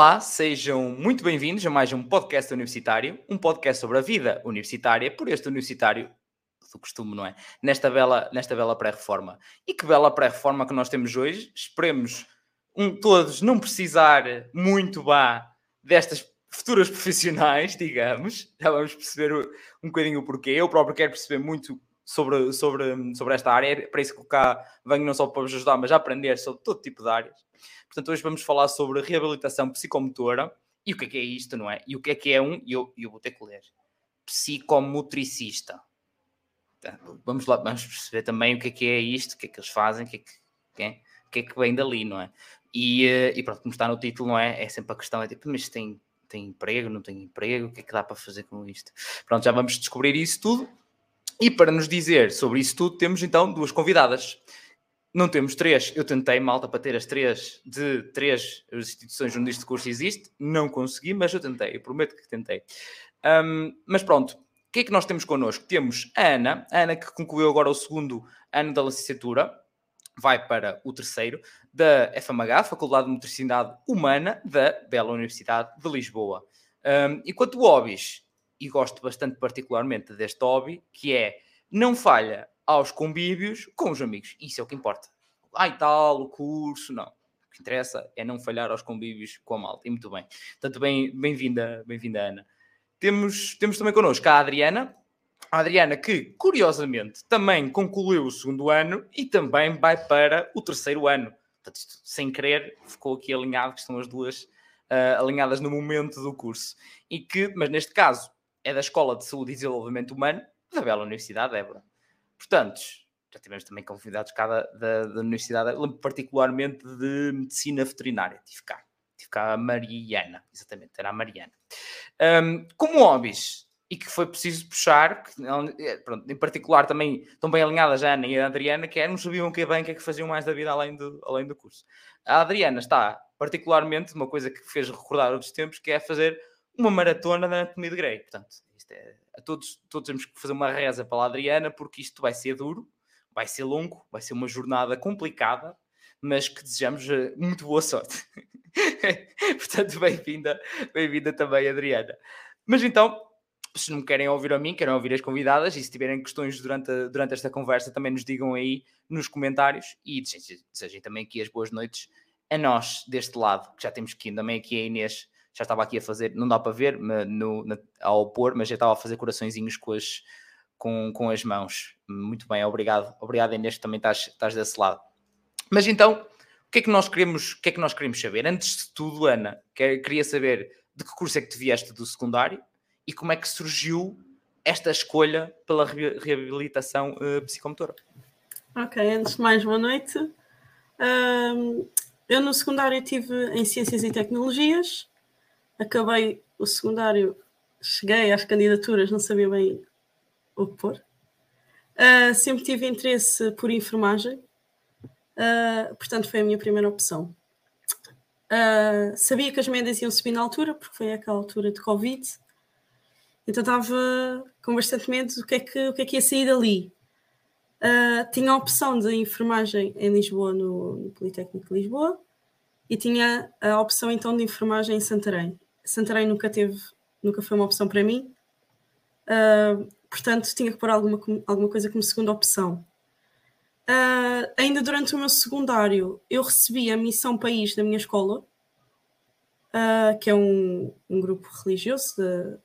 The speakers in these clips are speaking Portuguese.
Olá, sejam muito bem-vindos a mais um podcast universitário, um podcast sobre a vida universitária, por este universitário do costume, não é? Nesta bela, nesta bela pré-reforma. E que bela pré-reforma que nós temos hoje. Esperemos um, todos não precisar muito vá destas futuras profissionais, digamos. Já vamos perceber um bocadinho o porquê. Eu próprio quero perceber muito sobre, sobre, sobre esta área. É para isso que cá venho não só para vos ajudar, mas aprender sobre todo tipo de áreas. Portanto, hoje vamos falar sobre reabilitação psicomotora e o que é que é isto, não é? E o que é que é um, e eu, eu vou ter que ler, psicomotricista. Vamos lá, vamos perceber também o que é que é isto, o que é que eles fazem, o que é que, que, é, que, é que vem dali, não é? E, eh, e, pronto, como está no título, não é? É sempre a questão, é tipo, mas tem, tem emprego, não tem emprego, o que é que dá para fazer com isto? Pronto, já vamos descobrir isso tudo. E para nos dizer sobre isso tudo, temos então duas convidadas. Não temos três. Eu tentei, malta, para ter as três de três instituições onde este curso existe. Não consegui, mas eu tentei. Eu prometo que tentei. Um, mas pronto, o que é que nós temos connosco? Temos a Ana, a Ana que concluiu agora o segundo ano da licenciatura, vai para o terceiro, da FMH, Faculdade de Motricidade Humana, da Bela Universidade de Lisboa. Um, e quanto hobbies, e gosto bastante particularmente deste hobby, que é não falha aos convívios com os amigos. Isso é o que importa. Ai tal, o curso, não. O que interessa é não falhar aos convívios com a malta. E muito bem. Portanto, bem-vinda, bem bem-vinda, Ana. Temos, temos também connosco a Adriana. A Adriana, que curiosamente também concluiu o segundo ano e também vai para o terceiro ano. Portanto, isto, sem querer, ficou aqui alinhado, que estão as duas uh, alinhadas no momento do curso. E que, mas neste caso, é da Escola de Saúde e Desenvolvimento Humano da Bela Universidade de Évora. Portanto, já tivemos também convidados cá da, da, da Universidade, particularmente de Medicina Veterinária. Tive cá. Tive cá a Mariana, exatamente, era a Mariana. Um, como hobbies, e que foi preciso puxar, que, é, pronto, em particular também estão bem alinhadas a Ana e a Adriana, que é, não sabiam que bem o que é que faziam mais da vida além do, além do curso. A Adriana está particularmente uma coisa que fez recordar outros tempos, que é fazer uma maratona da anatomia de Grey. Portanto, é, a todos, todos temos que fazer uma reza para a Adriana, porque isto vai ser duro, vai ser longo, vai ser uma jornada complicada, mas que desejamos eh, muito boa sorte. Portanto, bem-vinda, bem-vinda também, Adriana. Mas então, se não querem ouvir a mim, querem ouvir as convidadas, e se tiverem questões durante, durante esta conversa, também nos digam aí nos comentários e desejem também aqui as boas noites a nós deste lado, que já temos aqui também aqui a Inês já estava aqui a fazer, não dá para ver no, na, ao pôr, mas já estava a fazer coraçõezinhos com as, com, com as mãos. Muito bem, obrigado. Obrigado, Inês, que também estás, estás desse lado. Mas então, o que é que nós queremos, o que é que nós queremos saber? Antes de tudo, Ana, queria saber de que curso é que te vieste do secundário e como é que surgiu esta escolha pela reabilitação uh, psicomotora. Ok, antes de mais, boa noite. Eu no secundário estive em Ciências e Tecnologias, acabei o secundário, cheguei às candidaturas, não sabia bem o que pôr. Uh, sempre tive interesse por enfermagem, uh, portanto foi a minha primeira opção. Uh, sabia que as médias iam subir na altura, porque foi aquela altura de Covid, então estava com bastante medo do que é que, o que, é que ia sair dali. tinha a opção de enfermagem em Lisboa, no, no Politécnico de Lisboa, e tinha a opção então de enfermagem em Santarém. Santarém nunca teve, nunca foi uma opção para mim. Uh, portanto, tinha que pôr alguma, alguma coisa como segunda opção. Uh, ainda durante o meu secundário, eu recebi a Missão País da minha escola, uh, que é um, um grupo religioso, de,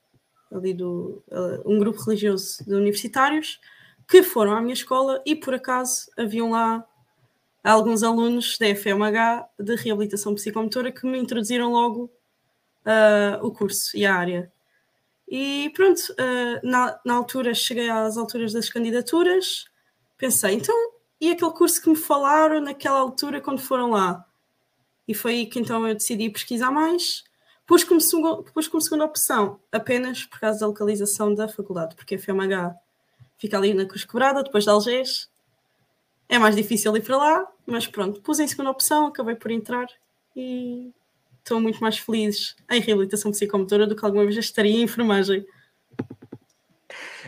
ali do, um grupo religioso de universitários, que foram à minha escola e por acaso haviam lá alguns alunos da FMH de reabilitação psicomotora que me introduziram logo uh, o curso e a área. E pronto, uh, na, na altura cheguei às alturas das candidaturas, pensei, então, e aquele curso que me falaram naquela altura quando foram lá? E foi aí que então eu decidi pesquisar mais. Pus como, pus como segunda opção, apenas por causa da localização da faculdade, porque a FMH fica ali na Cruz Quebrada, depois de Algés. É mais difícil ir para lá, mas pronto, pus em segunda opção, acabei por entrar e estão muito mais felizes em reabilitação psicomotora do que alguma vez estaria em enfermagem.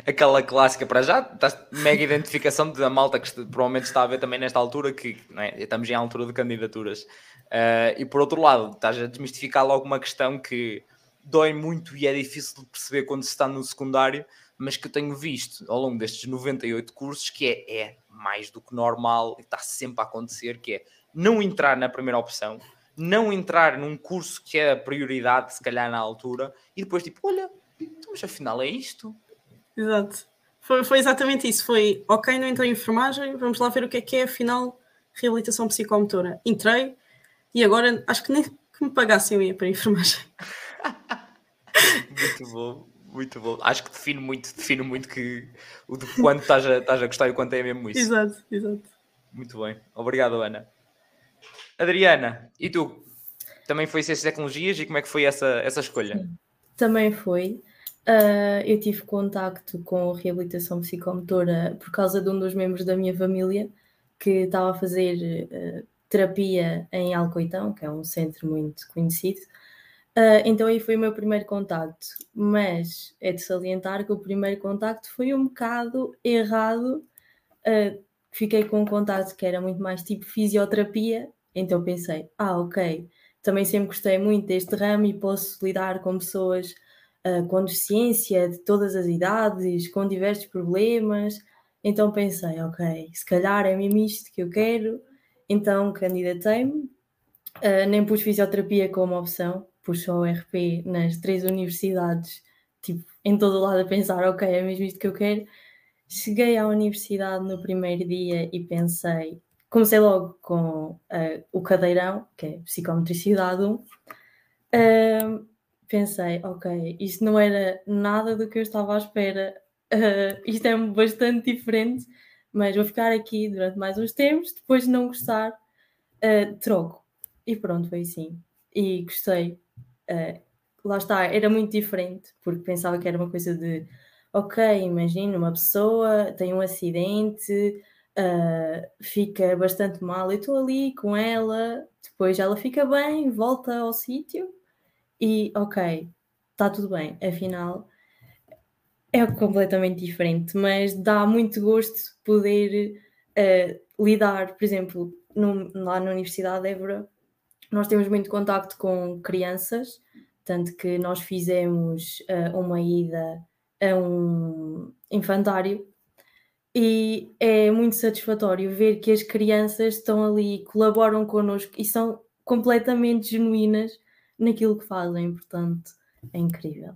Aquela clássica para já, mega identificação da malta que provavelmente está a ver também nesta altura, que é? estamos em altura de candidaturas Uh, e por outro lado, estás a desmistificar logo uma questão que dói muito e é difícil de perceber quando se está no secundário, mas que eu tenho visto ao longo destes 98 cursos que é, é mais do que normal e está sempre a acontecer, que é não entrar na primeira opção, não entrar num curso que é a prioridade, se calhar, na altura, e depois tipo, olha, então, mas afinal é isto. Exato. Foi, foi exatamente isso. Foi, ok, não entrei em enfermagem, vamos lá ver o que é que é, afinal, reabilitação psicomotora. Entrei e agora acho que nem que me pagassem eu ia para a enfermagem. muito bom, muito bom. Acho que define muito, define muito que o de quanto estás a, estás a gostar e quanto é mesmo isso. Exato, exato. Muito bem. Obrigado, Ana. Adriana, e tu? Também foi Ciências e Tecnologias e como é que foi essa, essa escolha? Também foi. Uh, eu tive contacto com reabilitação psicomotora por causa de um dos membros da minha família que estava a fazer uh, terapia em Alcoitão, que é um centro muito conhecido. Uh, então aí foi o meu primeiro contacto, mas é de salientar que o primeiro contacto foi um bocado errado. fiquei com um contacto que era muito mais tipo fisioterapia então pensei, ah, ok, também sempre gostei muito deste ramo e posso lidar com pessoas uh, com deficiência de todas as idades, com diversos problemas. Então pensei, ok, se calhar é mesmo isto que eu quero. Então candidatei-me, uh, nem pus fisioterapia como opção, pus só o RP nas três universidades, tipo, em todo o lado a pensar, ok, é mesmo isto que eu quero. Cheguei à universidade no primeiro dia e pensei, comecei logo com uh, o cadeirão, que é psicometricidade 1. Uh, pensei, ok, isto não era nada do que eu estava à espera, uh, isto é bastante diferente, mas vou ficar aqui durante mais uns tempos, depois de não gostar, troco. E pronto, foi assim. E gostei. lá está, era muito diferente, porque pensava que era uma coisa de, ok, imagina uma pessoa tem um acidente uh, fica bastante mal. Eu estou ali com ela, depois ela fica bem, volta ao sítio e ok, está tudo bem. Afinal, é completamente diferente, mas dá muito gosto poder uh, lidar, por exemplo, no, lá na Universidade de Évora, nós temos muito contacto com crianças, tanto que nós fizemos uh, uma ida a um infantário e é muito satisfatório ver que as crianças estão ali, colaboram connosco e são completamente genuínas naquilo que fazem, portanto, é incrível.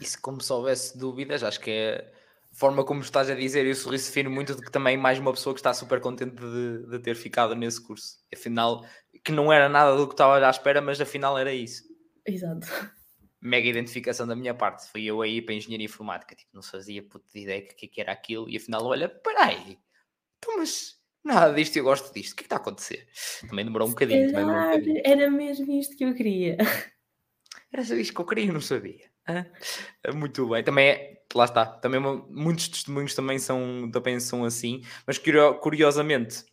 Isso, como se houvesse dúvidas, acho que é a forma como estás a dizer, e o sorriso define muito de que também mais uma pessoa que está super contente de, de ter ficado nesse curso. Afinal, que não era nada do que estava à espera, mas afinal era isso. Exato mega identificação da minha parte. Fui eu aí para a engenharia informática, tipo, não fazia puta de ideia que, que era aquilo, e afinal, olha, peraí, então, mas nada disto, eu gosto disto, o que é que está a acontecer? Também demorou um bocadinho, também demorou um bocadinho. Era mesmo isto que eu queria. Era só isto que eu queria, não sabia. Muito bem, também é, lá está, também muitos testemunhos também são, também são assim, mas curiosamente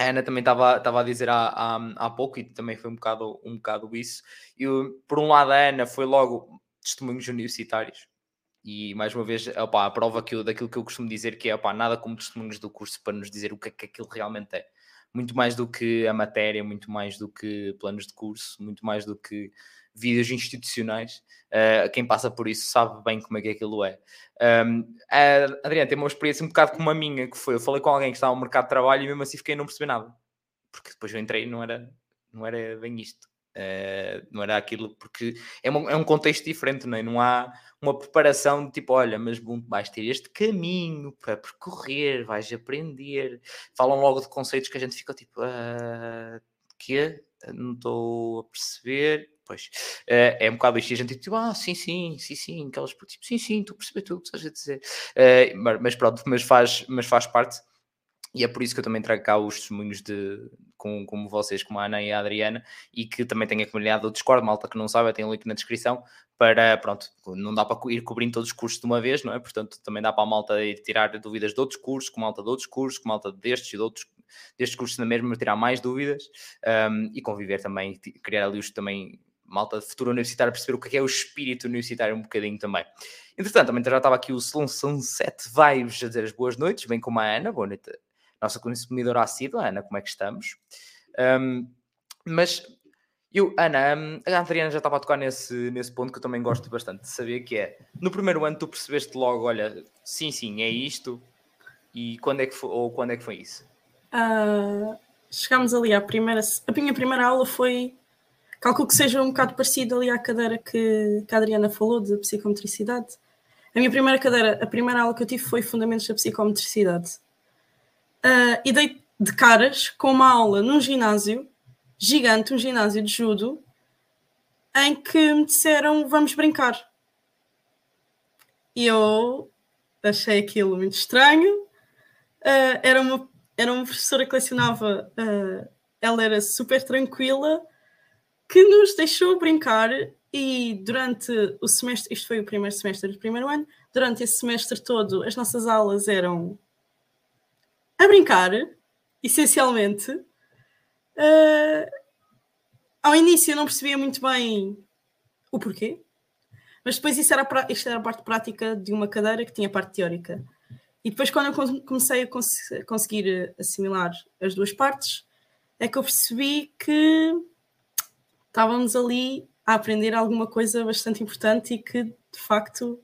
a Ana também estava a dizer há, há, há pouco, e também foi um bocado, um bocado isso. E por um lado, a Ana foi logo testemunhos universitários, e mais uma vez, opa, a prova que eu, daquilo que eu costumo dizer, que é opa, nada como testemunhos do curso para nos dizer o que é que aquilo realmente é. Muito mais do que a matéria, muito mais do que planos de curso, muito mais do que vídeos institucionais. Uh, quem passa por isso sabe bem como é que aquilo é. Um, a Adriana tem uma experiência um bocado como a minha, que foi, eu falei com alguém que estava no mercado de trabalho e mesmo assim fiquei a não perceber nada. Porque depois eu entrei e não era, não era bem isto. Uh, não era aquilo, porque é, uma, é, um contexto diferente, não é? Não há uma preparação de tipo, olha, mas bom, vais ter este caminho para percorrer, vais aprender. Falam logo de conceitos que a gente fica tipo, uh, que não estou a perceber Pois, uh, é um bocado isto. E a gente tipo, ah, sim, sim, sim, sim, aquelas, tipo, sim, sim, tu percebes tudo, estás a dizer. Uh, mas pronto, mas faz, mas faz parte. E é por isso que eu também trago cá os testemunhos de, com, como vocês, como a Ana e a Adriana, e que também tem a comunidade do Discord, malta que não sabe, tem o um link na descrição, para, pronto, não dá para ir cobrindo todos os cursos de uma vez, não é? Portanto, também dá para a malta ir tirar dúvidas de outros cursos, com malta de outros cursos, com malta destes e de outros, destes cursos na mesma, tirar mais dúvidas, um, e conviver também, criar ali os também malta futuro universitário perceber o que é, é o espírito universitário um bocadinho também. Entretanto, também já estava aqui o Salão Sunset Vibes a dizer as boas noites, bem como a Ana, boa noite, nossa consumidora assídua, Ana, como é que estamos? Um, mas eu, Ana, a Adriana já estava a tocar nesse, nesse ponto que eu também gosto bastante de saber, que é, no primeiro ano tu percebeste logo, olha, sim, sim, é isto, e quando é que foi, ou quando é que foi isso? Uh, chegámos ali à primeira, a minha primeira aula foi, calculo que seja um bocado parecido ali à cadeira que, que a Adriana falou, de psicometricidade. A minha primeira cadeira, a primeira aula que eu tive foi Fundamentos da Psicometricidade. Uh, e dei de caras com uma aula num ginásio gigante, um ginásio de judo, em que me disseram vamos brincar. E eu achei aquilo muito estranho. Uh, era, uma, era uma professora que lecionava, uh, ela era super tranquila, que nos deixou brincar e durante o semestre, isto foi o primeiro semestre do primeiro ano, durante esse semestre todo as nossas aulas eram a brincar, essencialmente. Uh, ao início eu não percebia muito bem o porquê, mas depois isso era, isto era a parte prática de uma cadeira que tinha a parte teórica. E depois, quando eu comecei a cons conseguir assimilar as duas partes, é que eu percebi que estávamos ali a aprender alguma coisa bastante importante e que, de facto,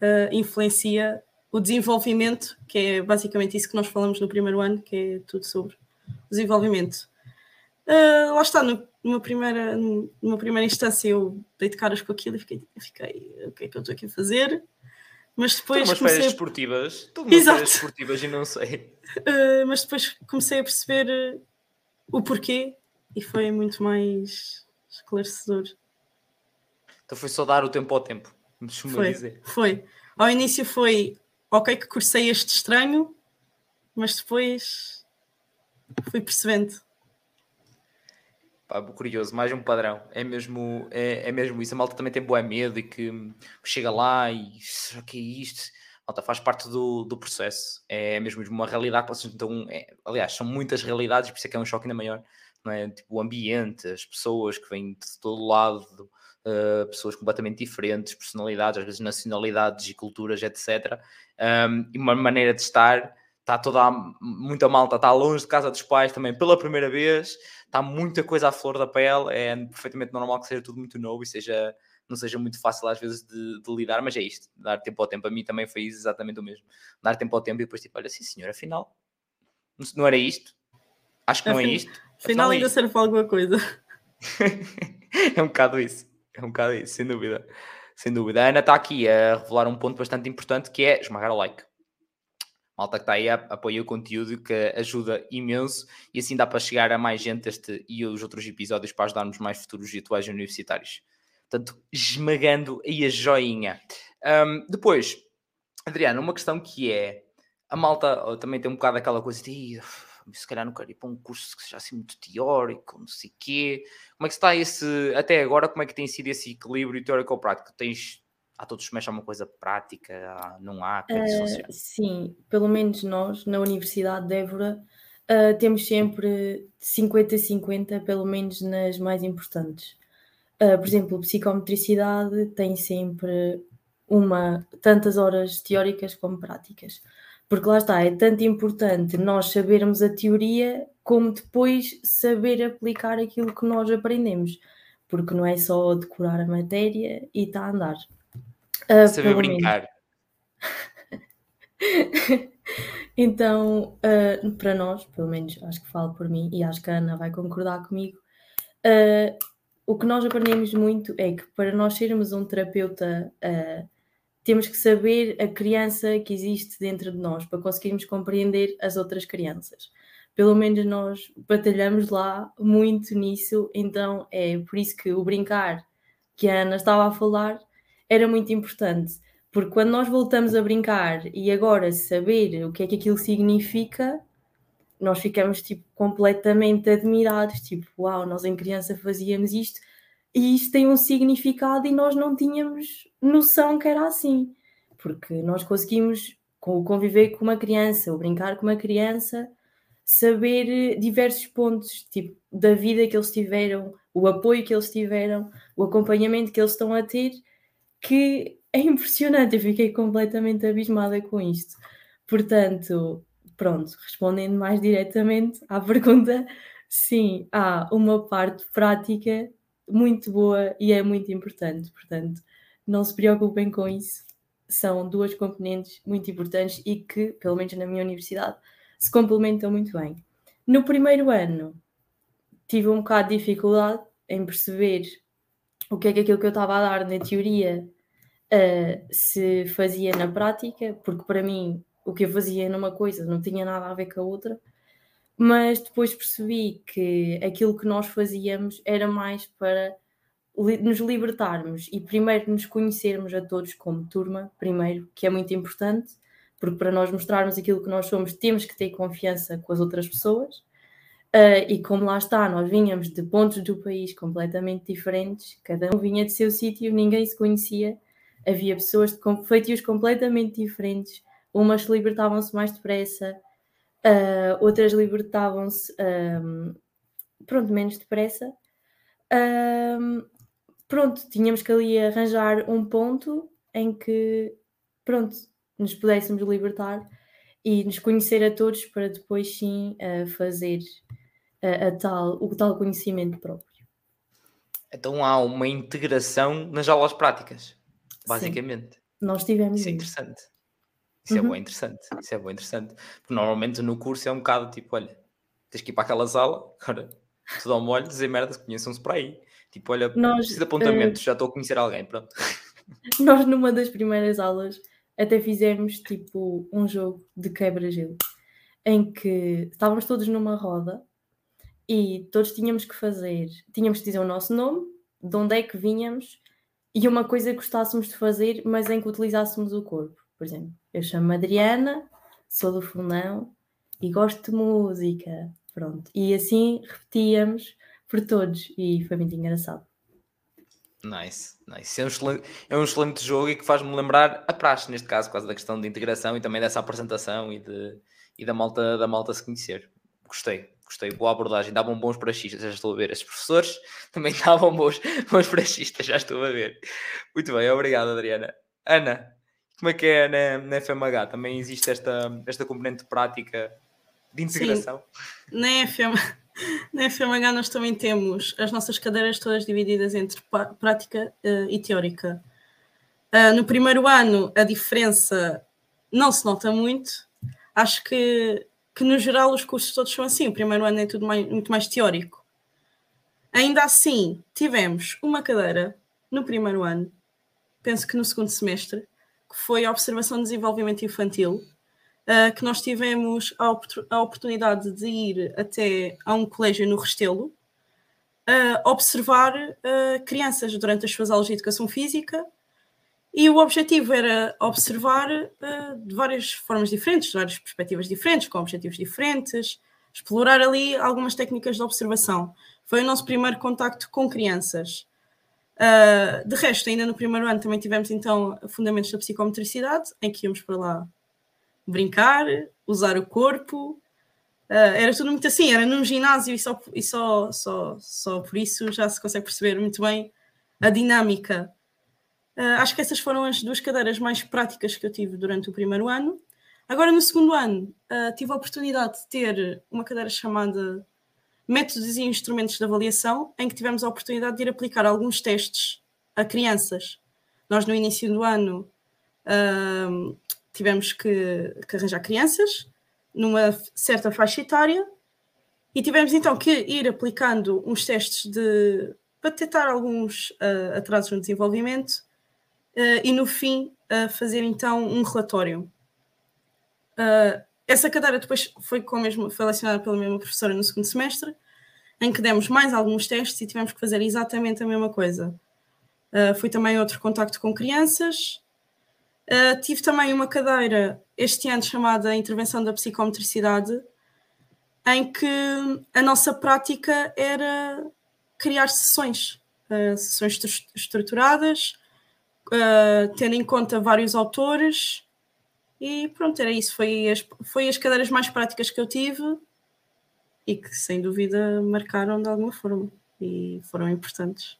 uh, influencia o desenvolvimento, que é basicamente isso que nós falamos no primeiro ano, que é tudo sobre desenvolvimento. Uh, lá está, no, numa, primeira, numa primeira instância eu dei de caras com aquilo e fiquei, fiquei o que é que eu estou aqui a fazer? Mas depois. Estou comecei férias esportivas. Estou umas férias esportivas e não sei. Uh, mas depois comecei a perceber o porquê e foi muito mais esclarecedor. Então foi só dar o tempo ao tempo, me foi, dizer. Foi. Ao início foi ok que cursei este estranho, mas depois fui percebendo. Pá, curioso, mais um padrão. É mesmo, é, é mesmo isso. A malta também tem boa medo e que chega lá e o que é isto? Malta faz parte do, do processo. É mesmo uma realidade que vocês estão. É, aliás, são muitas realidades, por isso é que é um choque ainda maior. Não é? Tipo, o ambiente, as pessoas que vêm de todo lado, uh, pessoas completamente diferentes, personalidades, às vezes nacionalidades e culturas, etc. Um, e uma maneira de estar. Está toda a, muita malta, está longe de casa dos pais também pela primeira vez está muita coisa à flor da pele, é perfeitamente normal que seja tudo muito novo e seja, não seja muito fácil às vezes de, de, lidar, mas é isto, dar tempo ao tempo. A mim também foi exatamente o mesmo. Dar tempo ao tempo e depois tipo, olha, sim senhor, afinal, não era isto? Acho que não é isto. Afinal, ainda serve para alguma coisa. é um bocado isso, é um bocado isso, sem dúvida. Sem dúvida. A Ana está aqui a revelar um ponto bastante importante que é esmagar o like malta que está aí apoia o conteúdo que ajuda imenso e assim dá para chegar a mais gente este e os outros episódios para ajudarmos mais futuros atuais universitários. Portanto, esmagando aí a joinha. Um, depois, Adriano, uma questão que é a malta também tem um bocado aquela coisa de se calhar não quero ir para um curso que seja assim muito teórico, não sei o quê. Como é que está esse, até agora, como é que tem sido esse equilíbrio teórico-prático? Tens há todos os semestres uma coisa prática? Não há? Uh, sim, pelo menos nós, na Universidade de Évora, uh, temos sempre 50-50, pelo menos nas mais importantes. Uh, por exemplo, psicometricidade tem sempre uma tantas horas teóricas como práticas. Porque lá está, é tanto importante nós sabermos a teoria como depois saber aplicar aquilo que nós aprendemos. Porque não é só decorar a matéria e está a andar. Uh, Saber brincar. então, uh, para nós, pelo menos acho que falo por mim e acho que a Ana vai concordar comigo, uh, o que nós aprendemos muito é que para nós sermos um terapeuta, uh, temos que saber a criança que existe dentro de nós para conseguirmos compreender as outras crianças. Pelo menos nós batalhamos lá muito nisso, então é por isso que o brincar que a Ana estava a falar era muito importante, porque quando nós voltamos a brincar e agora saber o que é que aquilo significa, nós ficamos tipo completamente admirados, tipo, uau, nós em criança fazíamos isto e isto tem um significado e nós não tínhamos noção que era assim, porque nós conseguimos conviver com uma criança ou brincar com uma criança, saber diversos pontos tipo da vida que eles tiveram, o apoio que eles tiveram, o acompanhamento que eles estão a ter que é impressionante, eu fiquei completamente abismada com isto. Portanto, pronto, respondendo mais diretamente à pergunta, sim, há uma parte prática muito boa e é muito importante. Portanto, não se preocupem com isso. São duas componentes muito importantes e que, pelo menos na minha universidade, se complementam muito bem. No primeiro ano, tive um bocado de dificuldade em perceber o que é que aquilo que eu estava a dar na teoria uh, se fazia na prática, porque para mim o que eu fazia numa coisa não tinha nada a ver com a outra, mas depois percebi que aquilo que nós fazíamos era mais para nos libertarmos e primeiro nos conhecermos a todos como turma, primeiro, que é muito importante, porque para nós mostrarmos aquilo que nós somos, temos que ter confiança com as outras pessoas. Uh, e como lá está, nós vinhamos de pontos do país completamente diferentes, cada um vinha de seu sítio, ninguém se conhecia, havia pessoas de feitios completamente diferentes, umas libertavam-se mais depressa, uh, outras libertavam-se um, pronto, menos depressa. Um, pronto, tínhamos que ali arranjar um ponto em que pronto, nos pudéssemos libertar e nos conhecer a todos para depois sim uh, fazer uh, a tal, o tal conhecimento próprio. Então há uma integração nas aulas práticas, basicamente. Sim, nós tivemos isso. é interessante. Isso uhum. é bem interessante. Isso é bem interessante. Porque normalmente no curso é um bocado tipo, olha, tens que ir para aquela sala, agora tudo ao molho, dizer merda, conheçam-se para aí. Tipo, olha, nós, preciso de apontamentos, uh... já estou a conhecer alguém, pronto. Nós numa das primeiras aulas até fizemos tipo um jogo de quebra-gelo em que estávamos todos numa roda e todos tínhamos que fazer, tínhamos que dizer o nosso nome, de onde é que vinhamos e uma coisa que gostássemos de fazer, mas em que utilizássemos o corpo. Por exemplo, eu chamo-me Adriana, sou do Fundão e gosto de música. Pronto. E assim repetíamos por todos e foi muito engraçado. Nice, nice. É um, excelente, é um excelente jogo e que faz-me lembrar a praxe, neste caso, causa da questão de integração e também dessa apresentação e, de, e da, malta, da malta se conhecer. Gostei, gostei. Boa abordagem. Davam bons praxistas, já estou a ver. Estes professores também davam bons, bons praxistas, já estou a ver. Muito bem, obrigado, Adriana. Ana, como é que é na, na FMH? Também existe esta, esta componente prática de integração? Sim, na FMH na FMH nós também temos as nossas cadeiras todas divididas entre prática uh, e teórica. Uh, no primeiro ano a diferença não se nota muito. Acho que, que no geral os cursos todos são assim. O primeiro ano é tudo mais, muito mais teórico. Ainda assim, tivemos uma cadeira no primeiro ano, penso que no segundo semestre, que foi a observação de desenvolvimento infantil uh, que nós tivemos a, a, oportunidade de ir até a um colégio no Restelo, uh, observar uh, crianças durante as suas aulas de educação física e o objetivo era observar de várias formas diferentes, de várias perspectivas diferentes, com objetivos diferentes, explorar ali algumas técnicas de observação. Foi o nosso primeiro contacto com crianças. Uh, de resto, ainda no primeiro ano também tivemos então fundamentos da psicometricidade, em que íamos para lá brincar, usar o corpo. Uh, era tudo muito assim, era num ginásio e, só, e só, só, só por isso já se consegue perceber muito bem a dinâmica. Uh, acho que essas foram as duas cadeiras mais práticas que eu tive durante o primeiro ano. Agora, no segundo ano, tive a oportunidade de ter uma cadeira chamada Métodos e Instrumentos de Avaliação, em que tivemos a oportunidade de ir aplicar alguns testes a crianças. Nós, no início do ano, uh, tivemos que, que arranjar crianças numa certa faixa etária e tivemos então que ir aplicando uns testes de, para detectar alguns uh, atrasos no desenvolvimento uh, e no fim fazer então um relatório. Uh, essa cadeira depois foi, com mesmo, foi lecionada pela mesma professora no segundo semestre, em que demos mais alguns testes e tivemos que fazer exatamente a mesma coisa. Uh, foi também outro contacto com crianças, Uh, tive também uma cadeira este ano chamada Intervenção da Psicometricidade, em que a nossa prática era criar sessões, uh, sessões estruturadas, tendo em conta vários autores, e pronto, era isso. Foi as, foi as cadeiras mais práticas que eu tive e que sem dúvida marcaram de alguma forma e foram importantes.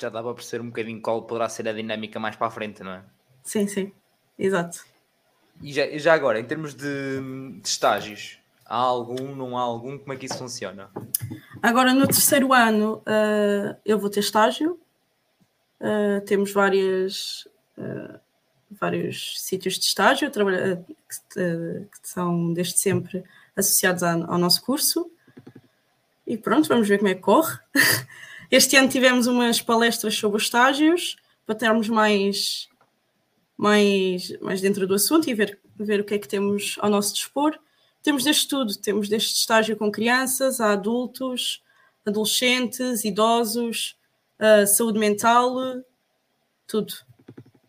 Já dava para perceber um bocadinho qual poderá ser a dinâmica mais para a frente, não é? Sim, sim, exato. E já, já agora, em termos de, de estágios, Há algum, não há algum? Como é que isso funciona? Agora, no terceiro ano, uh, eu vou ter estágio. Uh, temos várias, uh, vários sítios de estágio que, que, são desde sempre associados ao nosso curso. E pronto, vamos ver como é que corre. Este ano tivemos umas palestras sobre os estágios para termos mais, mais, mais dentro do assunto e ver, ver o que é que temos ao nosso dispor. Temos deste tudo, temos deste estágio com crianças, adultos, adolescentes, idosos, saúde mental, tudo.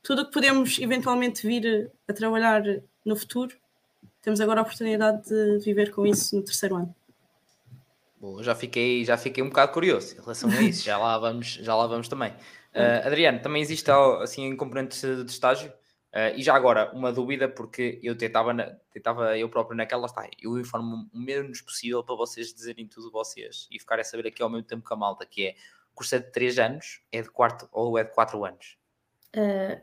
Tudo o que podemos eventualmente vir a trabalhar no futuro, temos agora a oportunidade de viver com isso no terceiro ano. Boa, já fiquei, já fiquei um bocado curioso em relação a isso, já lá vamos, já lá vamos também. Uh, Adriano, também existe assim em componente de estágio? Uh, e já agora, uma dúvida, porque eu tentava, tentava eu próprio naquela, está, eu informo o menos possível para vocês dizerem tudo vocês e ficarem a saber aqui ao mesmo tempo que a malta, que é, o curso é de 3 anos, é de quarto ou é de 4 anos? Uh,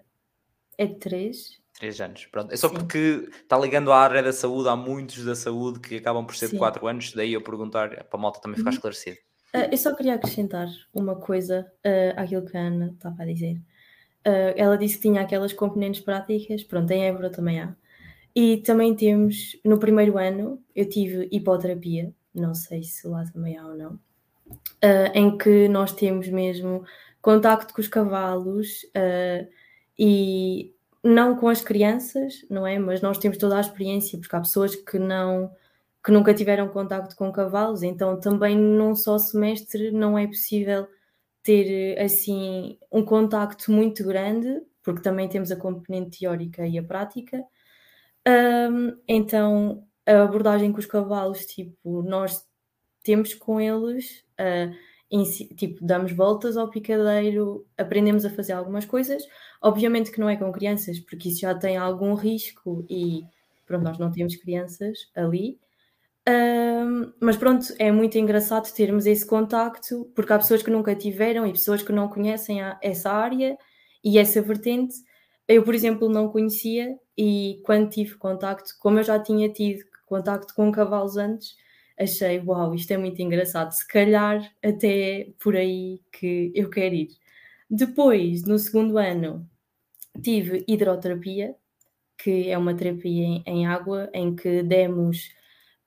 é de 3. Três anos, pronto. É só Sim. porque está ligando à área da saúde, há muitos da saúde que acabam por ser Sim. de 4 anos, daí eu perguntar para a malta também ficar uhum. esclarecido. Uh, eu só queria acrescentar uma coisa uh, àquilo que a Ana estava a dizer. Uh, ela disse que tinha aquelas componentes práticas, pronto, em Évora também há. E também temos, no primeiro ano, eu tive hipoterapia, não sei se lá também há ou não, uh, em que nós temos mesmo contacto com os cavalos uh, e não com as crianças, não é? Mas nós temos toda a experiência, porque há pessoas que não que nunca tiveram contacto com cavalos, então também num só semestre não é possível ter assim um contacto muito grande, porque também temos a componente teórica e a prática. Um, então a abordagem com os cavalos, tipo, nós temos com eles, uh, tipo, damos voltas ao picadeiro, aprendemos a fazer algumas coisas, Obviamente que não é com crianças, porque isso já tem algum risco e pronto, nós não temos crianças ali. Um, mas pronto, é muito engraçado termos esse contacto, porque há pessoas que nunca tiveram e pessoas que não conhecem a, essa área e essa vertente. Eu, por exemplo, não conhecia e quando tive contacto, como eu já tinha tido contacto com cavalos antes, achei, uau, isto é muito engraçado. Se calhar até por aí que eu quero ir. Depois, no segundo ano, tive hidroterapia, que é uma terapia em, em água, em que demos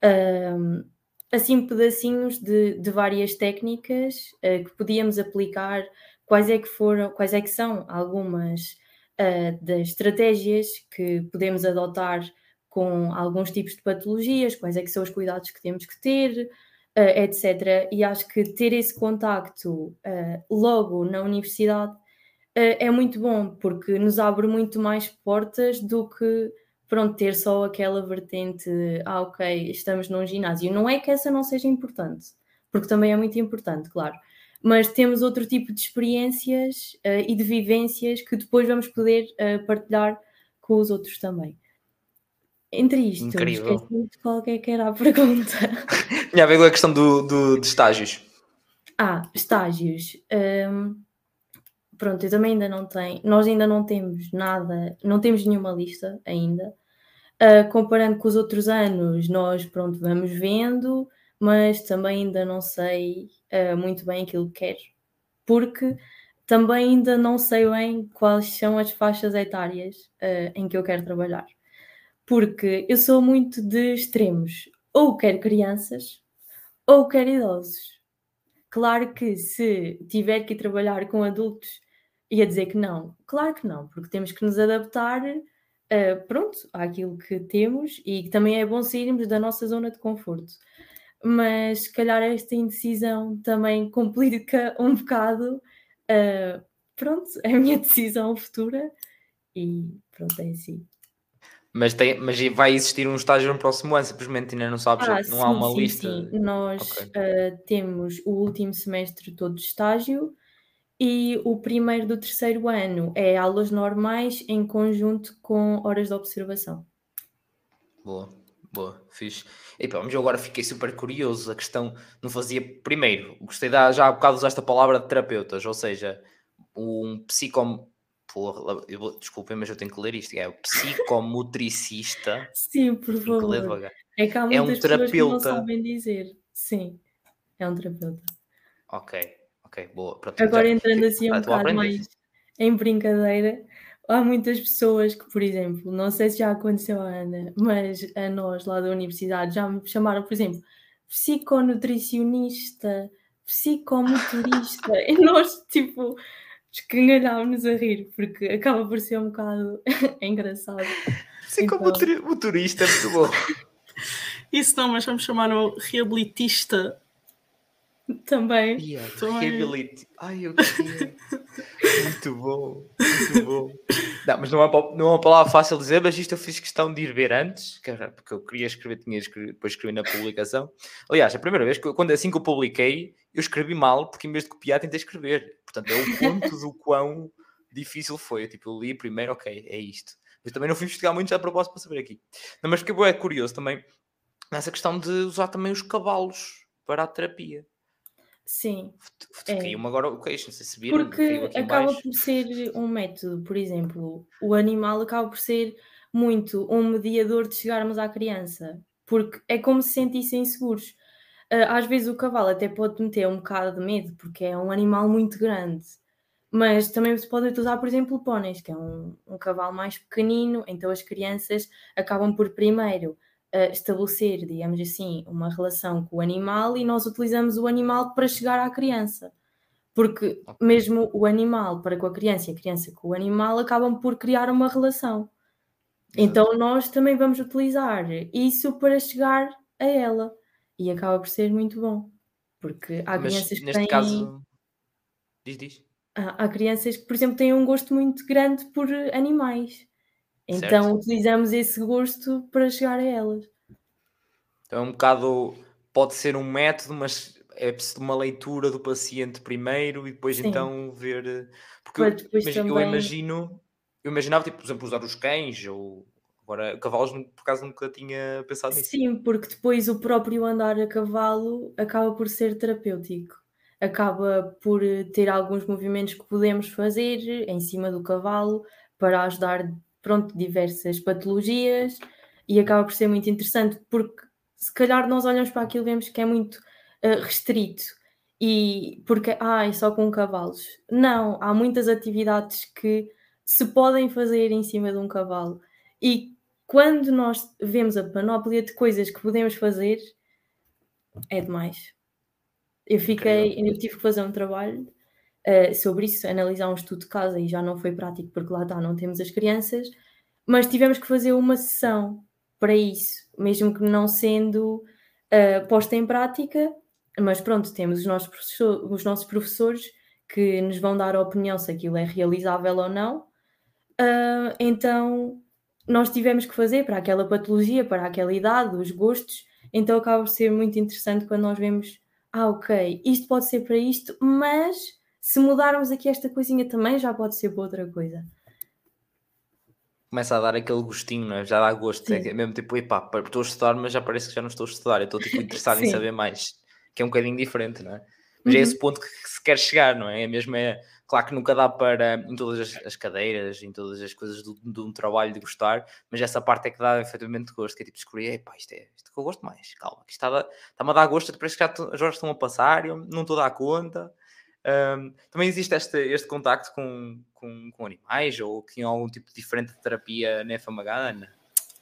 um, assim pedacinhos de, de várias técnicas uh, que podíamos aplicar, quais é que foram, quais é que são algumas uh, das estratégias que podemos adotar com alguns tipos de patologias, quais é que são os cuidados que temos que ter, uh, etc. E acho que ter esse contacto logo na universidade é muito bom, porque nos abre muito mais portas do que pronto, ter só aquela vertente, ah, ok, estamos num ginásio. Não é que essa não seja importante, porque também é muito importante, claro. Mas temos outro tipo de experiências uh, e de vivências que depois vamos poder uh, partilhar com os outros também. Entre isto, Incrível. esqueci qual é que era a pergunta. Tinha a ver com a questão do, do, de estágios. Ah, estágios. Um, pronto, eu também ainda não tenho, nós ainda não temos nada, não temos nenhuma lista ainda. Uh, comparando com os outros anos, nós pronto, vamos vendo, mas também ainda não sei uh, muito bem aquilo que quero, porque também ainda não sei bem quais são as faixas etárias uh, em que eu quero trabalhar. Porque eu sou muito de extremos, ou quero crianças, ou quero idosos. Claro que se tiver que trabalhar com adultos ia dizer que não. Claro que não, porque temos que nos adaptar uh, pronto, àquilo que temos e também é bom sairmos da nossa zona de conforto. Mas se calhar esta indecisão também complica um bocado. Uh, pronto, é a minha decisão futura e pronto, é assim. Mas, tem, mas vai existir um estágio no próximo ano, simplesmente ainda não sabes, ah, não sim, há uma sim, lista. Sim. Nós okay. uh, temos o último semestre todo de estágio e o primeiro do terceiro ano é aulas normais em conjunto com horas de observação. Boa, boa, fixe. E pá, mas eu agora fiquei super curioso. A questão não fazia. Primeiro, gostei de já há bocado usaste a palavra de terapeutas, ou seja, um psicom, Porra, eu desculpem, mas eu tenho que ler isto. É o psicomotricista. Sim, por favor. É que há É um muitas pessoas que não terapeuta. sabem dizer. Sim, é um terapeuta. Ok, ok, boa. Pronto, Agora já- entrando assim um bocado mais em brincadeira, há muitas pessoas que, por exemplo, não sei se já aconteceu a Ana, mas a nós lá da universidade já me chamaram, por exemplo, psiconutricionista, psicomotorista, e nós, tipo, escangalhámos-nos a rir, porque acaba por ser um bocado engraçado. Psicomotorista, muito bom. Isso não, mas vamos chamar o reabilitista. Também. Yeah, Também. reabiliti- Ai, eu queria. muito bom, muito bom. Não, mas não é, não é uma palavra fácil de dizer, mas isto eu fiz questão de ir ver antes, que porque eu queria escrever, tinha escrever, depois escrevi na publicação. Aliás, a primeira vez, que eu- quando assim que eu publiquei, eu escrevi mal, porque em vez de copiar, tentei escrever. Portanto, é o ponto do quão difícil foi. Tipo, eu li primeiro, ok, é isto. Mas também não fui investigar muito já a propósito para saber aqui. Não, mas porque é curioso também nessa questão de usar também os cavalos para a terapia. Sim. É. Caiu-me agora o queixo, não sei se viram. Porque acaba por ser um método, por exemplo, o animal acaba por ser muito um mediador de chegarmos à criança, porque é como se sentissem seguros. Ah, Às vezes o cavalo até pode meter um bocado de medo, porque é um animal muito grande, mas também se pode usar, por exemplo, o póneis, que é um, um cavalo mais pequenino, então as crianças acabam por primeiro ah, estabelecer, digamos assim, uma relação com o animal e nós utilizamos o animal para chegar à criança. Porque mesmo o animal para com a criança e a criança com o animal acabam por criar uma relação. Então nós também vamos utilizar isso para chegar a ela. E acaba por ser muito bom. Porque há Mas crianças que neste têm. caso. Diz, diz. Há há crianças que, por exemplo, têm um gosto muito grande por animais. Então Certo. utilizamos esse gosto para chegar a elas. Então é um bocado. Pode ser um método, mas é preciso uma leitura do paciente primeiro e depois Sim. então ver. Porque eu, depois imagi- eu também- imagino. Eu imaginava, tipo, por exemplo, usar os cães ou. Agora, cavalos, por acaso, nunca tinha pensado nisso. Sim, porque depois o próprio andar a cavalo acaba por ser terapêutico. Acaba por eh, ter alguns movimentos que podemos fazer em cima do cavalo para ajudar, pronto, diversas patologias e acaba por ser muito interessante porque se calhar nós olhamos para aquilo e vemos que é muito eh, restrito e porque, ah, é só com cavalos. Não, há muitas atividades que se podem fazer em cima de um cavalo e quando nós vemos a panóplia de coisas que podemos fazer, é demais. Eu fiquei, eu tive que fazer um trabalho eh, sobre isso, analisar um estudo de casa e já não foi prático porque lá está, não temos as crianças, mas tivemos que fazer uma sessão para isso, mesmo que não sendo eh, posta em prática, mas pronto, temos os nossos, professor- os nossos professores que nos vão dar a opinião se aquilo é realizável ou não. Ah, então nós tivemos que fazer para aquela patologia, para aquela idade, os gostos, então acaba por ser muito interessante quando nós vemos, ah, ok, isto pode ser para isto, mas se mudarmos aqui esta coisinha também já pode ser para outra coisa. Começa a dar aquele gostinho, não é? Já dá gosto. É Sim. é mesmo tipo, epá, estou a estudar, mas já parece que já não estou a estudar. Eu estou tipo, interessado em saber mais. Que é um bocadinho diferente, não é? Mas é Uhum. esse ponto que se quer chegar, não é? É mesmo, é claro que nunca dá para em todas as, as cadeiras, em todas as coisas do- de um trabalho de gostar, mas essa parte é que dá efetivamente gosto, que é tipo descobrir, epá, isto é isto que eu gosto mais, calma, que isto está a- está-me a dar gosto, parece que já horas estão a passar, eu não estou a dar conta. Ahm, também existe este, este contacto com, com, com animais ou que tinham algum tipo de diferente de terapia na Famagana?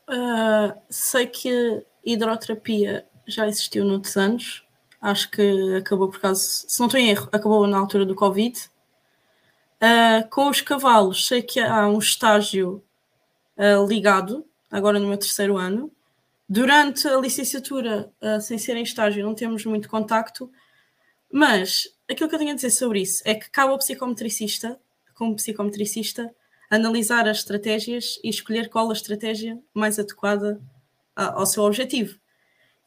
Ah, sei que hidroterapia já existiu noutros anos. Acho que acabou por causa, se não estou em erro, acabou na altura do Covid. Ah, com os cavalos, sei que há um estágio ah, ligado, agora no meu terceiro ano. Durante a licenciatura, ah, sem ser em estágio, não temos muito contacto, mas aquilo que eu tenho a dizer sobre isso é que cabe ao psicometricista, como psicometricista, analisar as estratégias e escolher qual a estratégia mais adequada a- ao seu objetivo.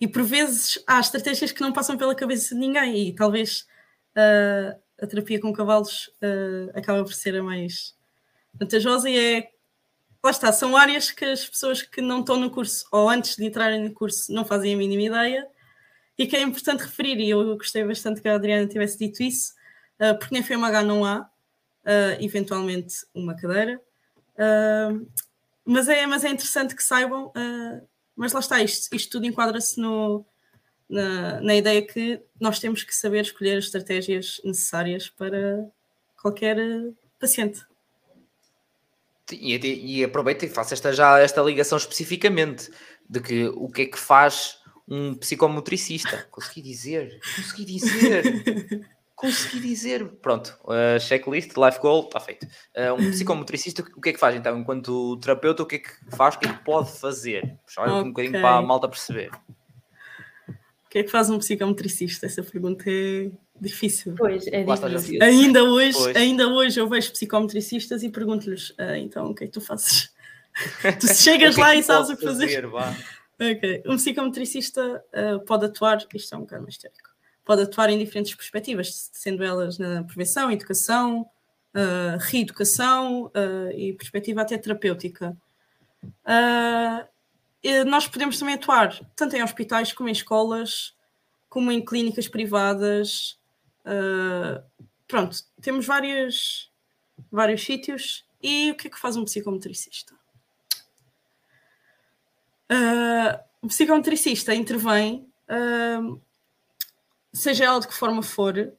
E por vezes há estratégias que não passam pela cabeça de ninguém e talvez ah, a terapia com cavalos ah, acaba por ser a mais vantajosa e é lá está, são áreas que as pessoas que não estão no curso ou antes de entrarem no curso não fazem a mínima ideia e que é importante referir, e eu gostei bastante que a Adriana tivesse dito isso, ah, porque na FMH não há, uh, eventualmente uma cadeira. Uh, mas, é, mas é interessante que saibam, uh, mas lá está, isto, isto tudo enquadra-se na, na ideia que nós temos que saber escolher as estratégias necessárias para qualquer paciente. E, e aproveito e faço esta, já esta ligação especificamente de que o que é que faz um psicomotricista. Consegui dizer, consegui dizer. consegui dizer. Pronto, uh, checklist, life goal, está feito. Uh, um psicomotricista, o que é que faz então? Enquanto terapeuta, o que é que faz? O que é que pode fazer? Puxar okay. um bocadinho para a malta perceber. O que é que faz um psicomotricista? Essa pergunta é difícil. Pois, é difícil. Ainda hoje, pois. ainda hoje eu vejo psicometricistas e pergunto-lhes, ah, então o que é que tu fazes? tu chegas é lá e sabes o que fazer. fazer ok. Um psicometricista uh, pode atuar, isto é um bocado mais teórico, pode atuar em diferentes perspectivas, sendo elas na prevenção, educação, uh, reeducação uh, e perspectiva até terapêutica. nós podemos também atuar tanto em hospitais como em escolas, como em clínicas privadas, pronto, temos vários, vários sítios. E o que é que faz um psicometricista? Uh, o psicometricista intervém, uh, seja ela de que forma for,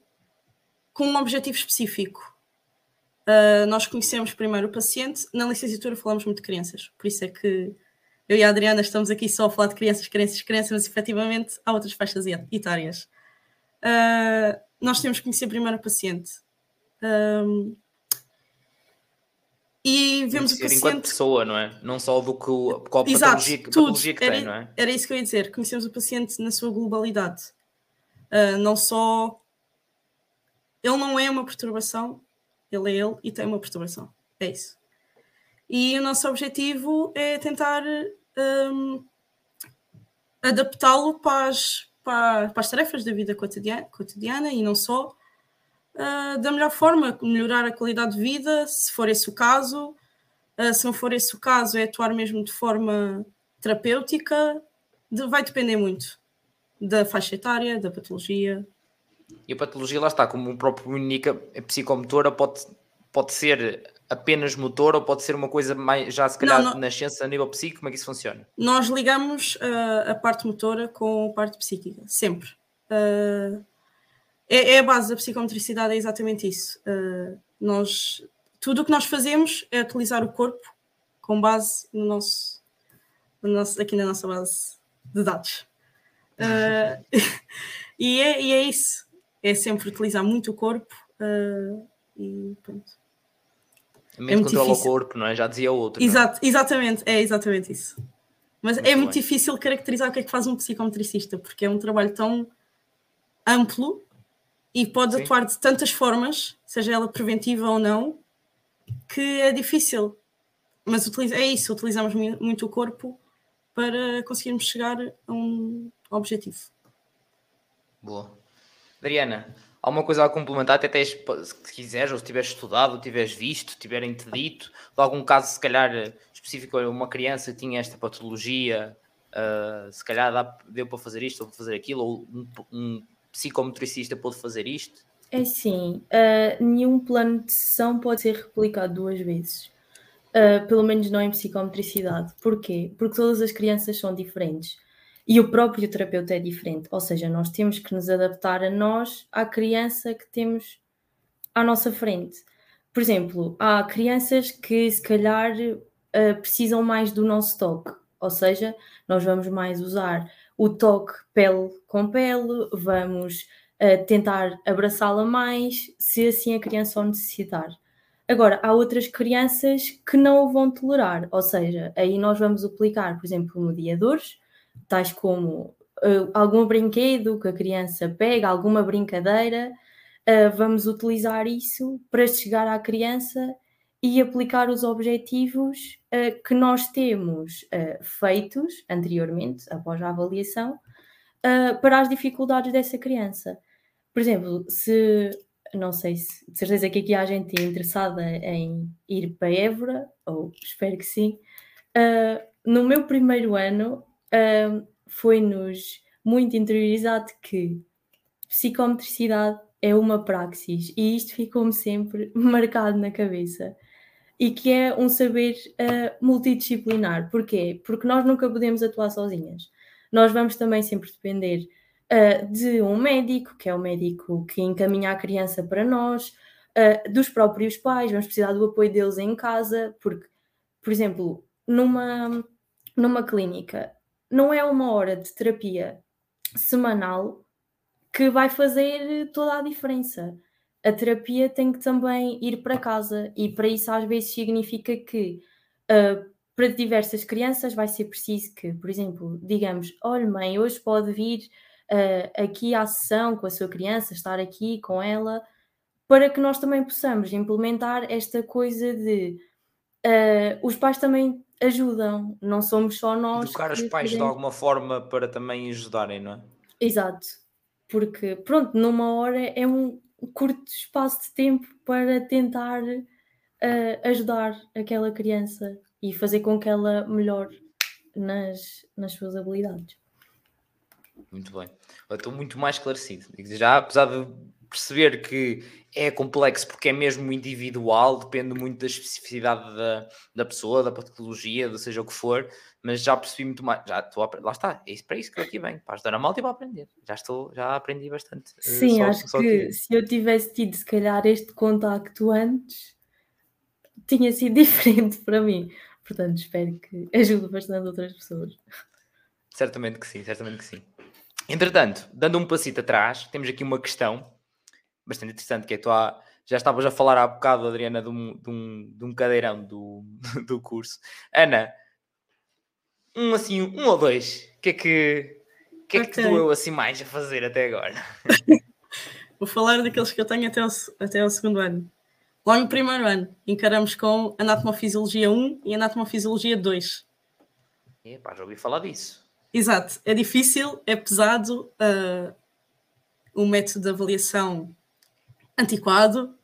com um objetivo específico. Uh, nós conhecemos primeiro o paciente, na licenciatura falamos muito de crianças, por isso é que eu e a Adriana estamos aqui só a falar de crianças, crianças, crianças, mas efetivamente há outras faixas etárias. Uh, nós temos que conhecer primeiro o paciente. E vemos o paciente. enquanto pessoa, não é? Não só do que o, qual Exato, patologia, tudo. patologia que era, tem, não é? Era isso que eu ia dizer. Conhecemos o paciente na sua globalidade. Uh, não só. Ele não é uma perturbação, ele é ele e tem uma perturbação. É isso. E o nosso objetivo é tentar um, adaptá-lo para as, para, para as tarefas da vida cotidiana, cotidiana e não só, uh, da melhor forma, melhorar a qualidade de vida, se for esse o caso. Uh, se não for esse o caso, é atuar mesmo de forma terapêutica, de, vai depender muito da faixa etária, da patologia. E a patologia, lá está, como o próprio indica, a psicomotora pode, pode ser apenas motor ou pode ser uma coisa mais, já se calhar, na nascença a nível psíquico? Como é que isso funciona? Nós ligamos uh, a parte motora com a parte psíquica, sempre. Uh, é, é, a base da psicomotricidade, é exatamente isso. Uh, nós, tudo o que nós fazemos é utilizar o corpo com base no nosso, no nosso aqui na nossa base de dados. e, é, e é isso. É sempre utilizar muito o corpo e pronto. A mente é controla difícil. o corpo, não é? Já dizia o outro. É? Exato, exatamente, é exatamente isso. Mas muito é muito bem. difícil caracterizar o que é que faz um psicometricista, porque é um trabalho tão amplo e pode Sim. atuar de tantas formas, seja ela preventiva ou não, que é difícil. Mas utiliza, é isso, utilizamos muito o corpo para conseguirmos chegar a um objetivo. Boa. Adriana, alguma coisa a complementar, até tens, se quiseres, ou se tiveres estudado, tiveres visto, tiverem-te dito, de algum caso, se calhar, específico, uma criança tinha esta patologia, uh, se calhar dá, deu para fazer isto ou para fazer aquilo, ou um, um psicomotricista pode fazer isto? É sim, uh, nenhum plano de sessão pode ser replicado duas vezes. Uh, pelo menos não em psicometricidade. Porquê? Porque todas as crianças são diferentes. E o próprio terapeuta é diferente, ou seja, nós temos que nos adaptar a nós, à criança que temos à nossa frente. Por exemplo, há crianças que se calhar uh, precisam mais do nosso toque, ou seja, nós vamos mais usar o toque pele com pele, vamos uh, tentar abraçá-la mais, se assim a criança o necessitar. Agora, há outras crianças que não o vão tolerar, ou seja, aí nós vamos aplicar, por exemplo, mediadores, tais como uh, algum brinquedo que a criança pega, alguma brincadeira, uh, vamos utilizar isso para chegar à criança e aplicar os objetivos uh, que nós temos feitos anteriormente, após a avaliação, para as dificuldades dessa criança. Por exemplo, se não sei se de certeza que aqui há gente interessada em ir para Évora, ou espero que sim. Uh, no meu primeiro ano, uh, foi-nos muito interiorizado que psicometricidade é uma praxis e isto ficou-me sempre marcado na cabeça e que é um saber uh, multidisciplinar. Porquê? Porque nós nunca podemos atuar sozinhas. Nós vamos também sempre depender uh, de um médico, que é o médico que encaminha a criança para nós, uh, dos próprios pais, vamos precisar do apoio deles em casa, porque, por exemplo, numa, numa clínica, não é uma hora de terapia semanal que vai fazer toda a diferença. A terapia tem que também ir para casa, e para isso às vezes significa que uh, para diversas crianças vai ser preciso que, por exemplo, digamos, olha mãe, hoje pode vir uh, aqui à sessão com a sua criança, estar aqui com ela, para que nós também possamos implementar esta coisa de uh, os pais também ajudam, não somos só nós. Educar os pais podemos... de alguma forma para também ajudarem, não é? Exato, porque pronto, numa hora é um curto espaço de tempo para tentar uh, ajudar aquela criança e fazer com que ela melhore nas, nas suas habilidades. Muito bem. Eu estou muito mais esclarecido. Já, apesar de perceber que é complexo porque é mesmo individual, depende muito da especificidade da, da pessoa, da patologia, de seja o que for, mas já percebi muito mais. Já estou a, lá está, é isso para isso que eu aqui venho, para ajudar a malta e para aprender. Já estou, já aprendi bastante. Eh, Sim, só, acho só que, que se eu tivesse tido se calhar este contacto antes, tinha sido diferente para mim. Portanto, espero que ajude bastante outras pessoas. Certamente que sim, certamente que sim. Entretanto, dando um passito atrás, temos aqui uma questão bastante interessante, que é tu há, já estavas a falar há bocado, Adriana, de um, de um, de um cadeirão do, do curso. Ana, um assim, um ou dois, o que é que, que, é okay. que te doeu assim mais a fazer até agora? Vou falar daqueles que eu tenho até o, até o segundo ano. Logo no primeiro ano, encaramos com Anatomofisiologia 1 e Anatomofisiologia 2. Epá, já ouvi falar disso. Exato, é difícil, é pesado, uh, um método de avaliação antiquado,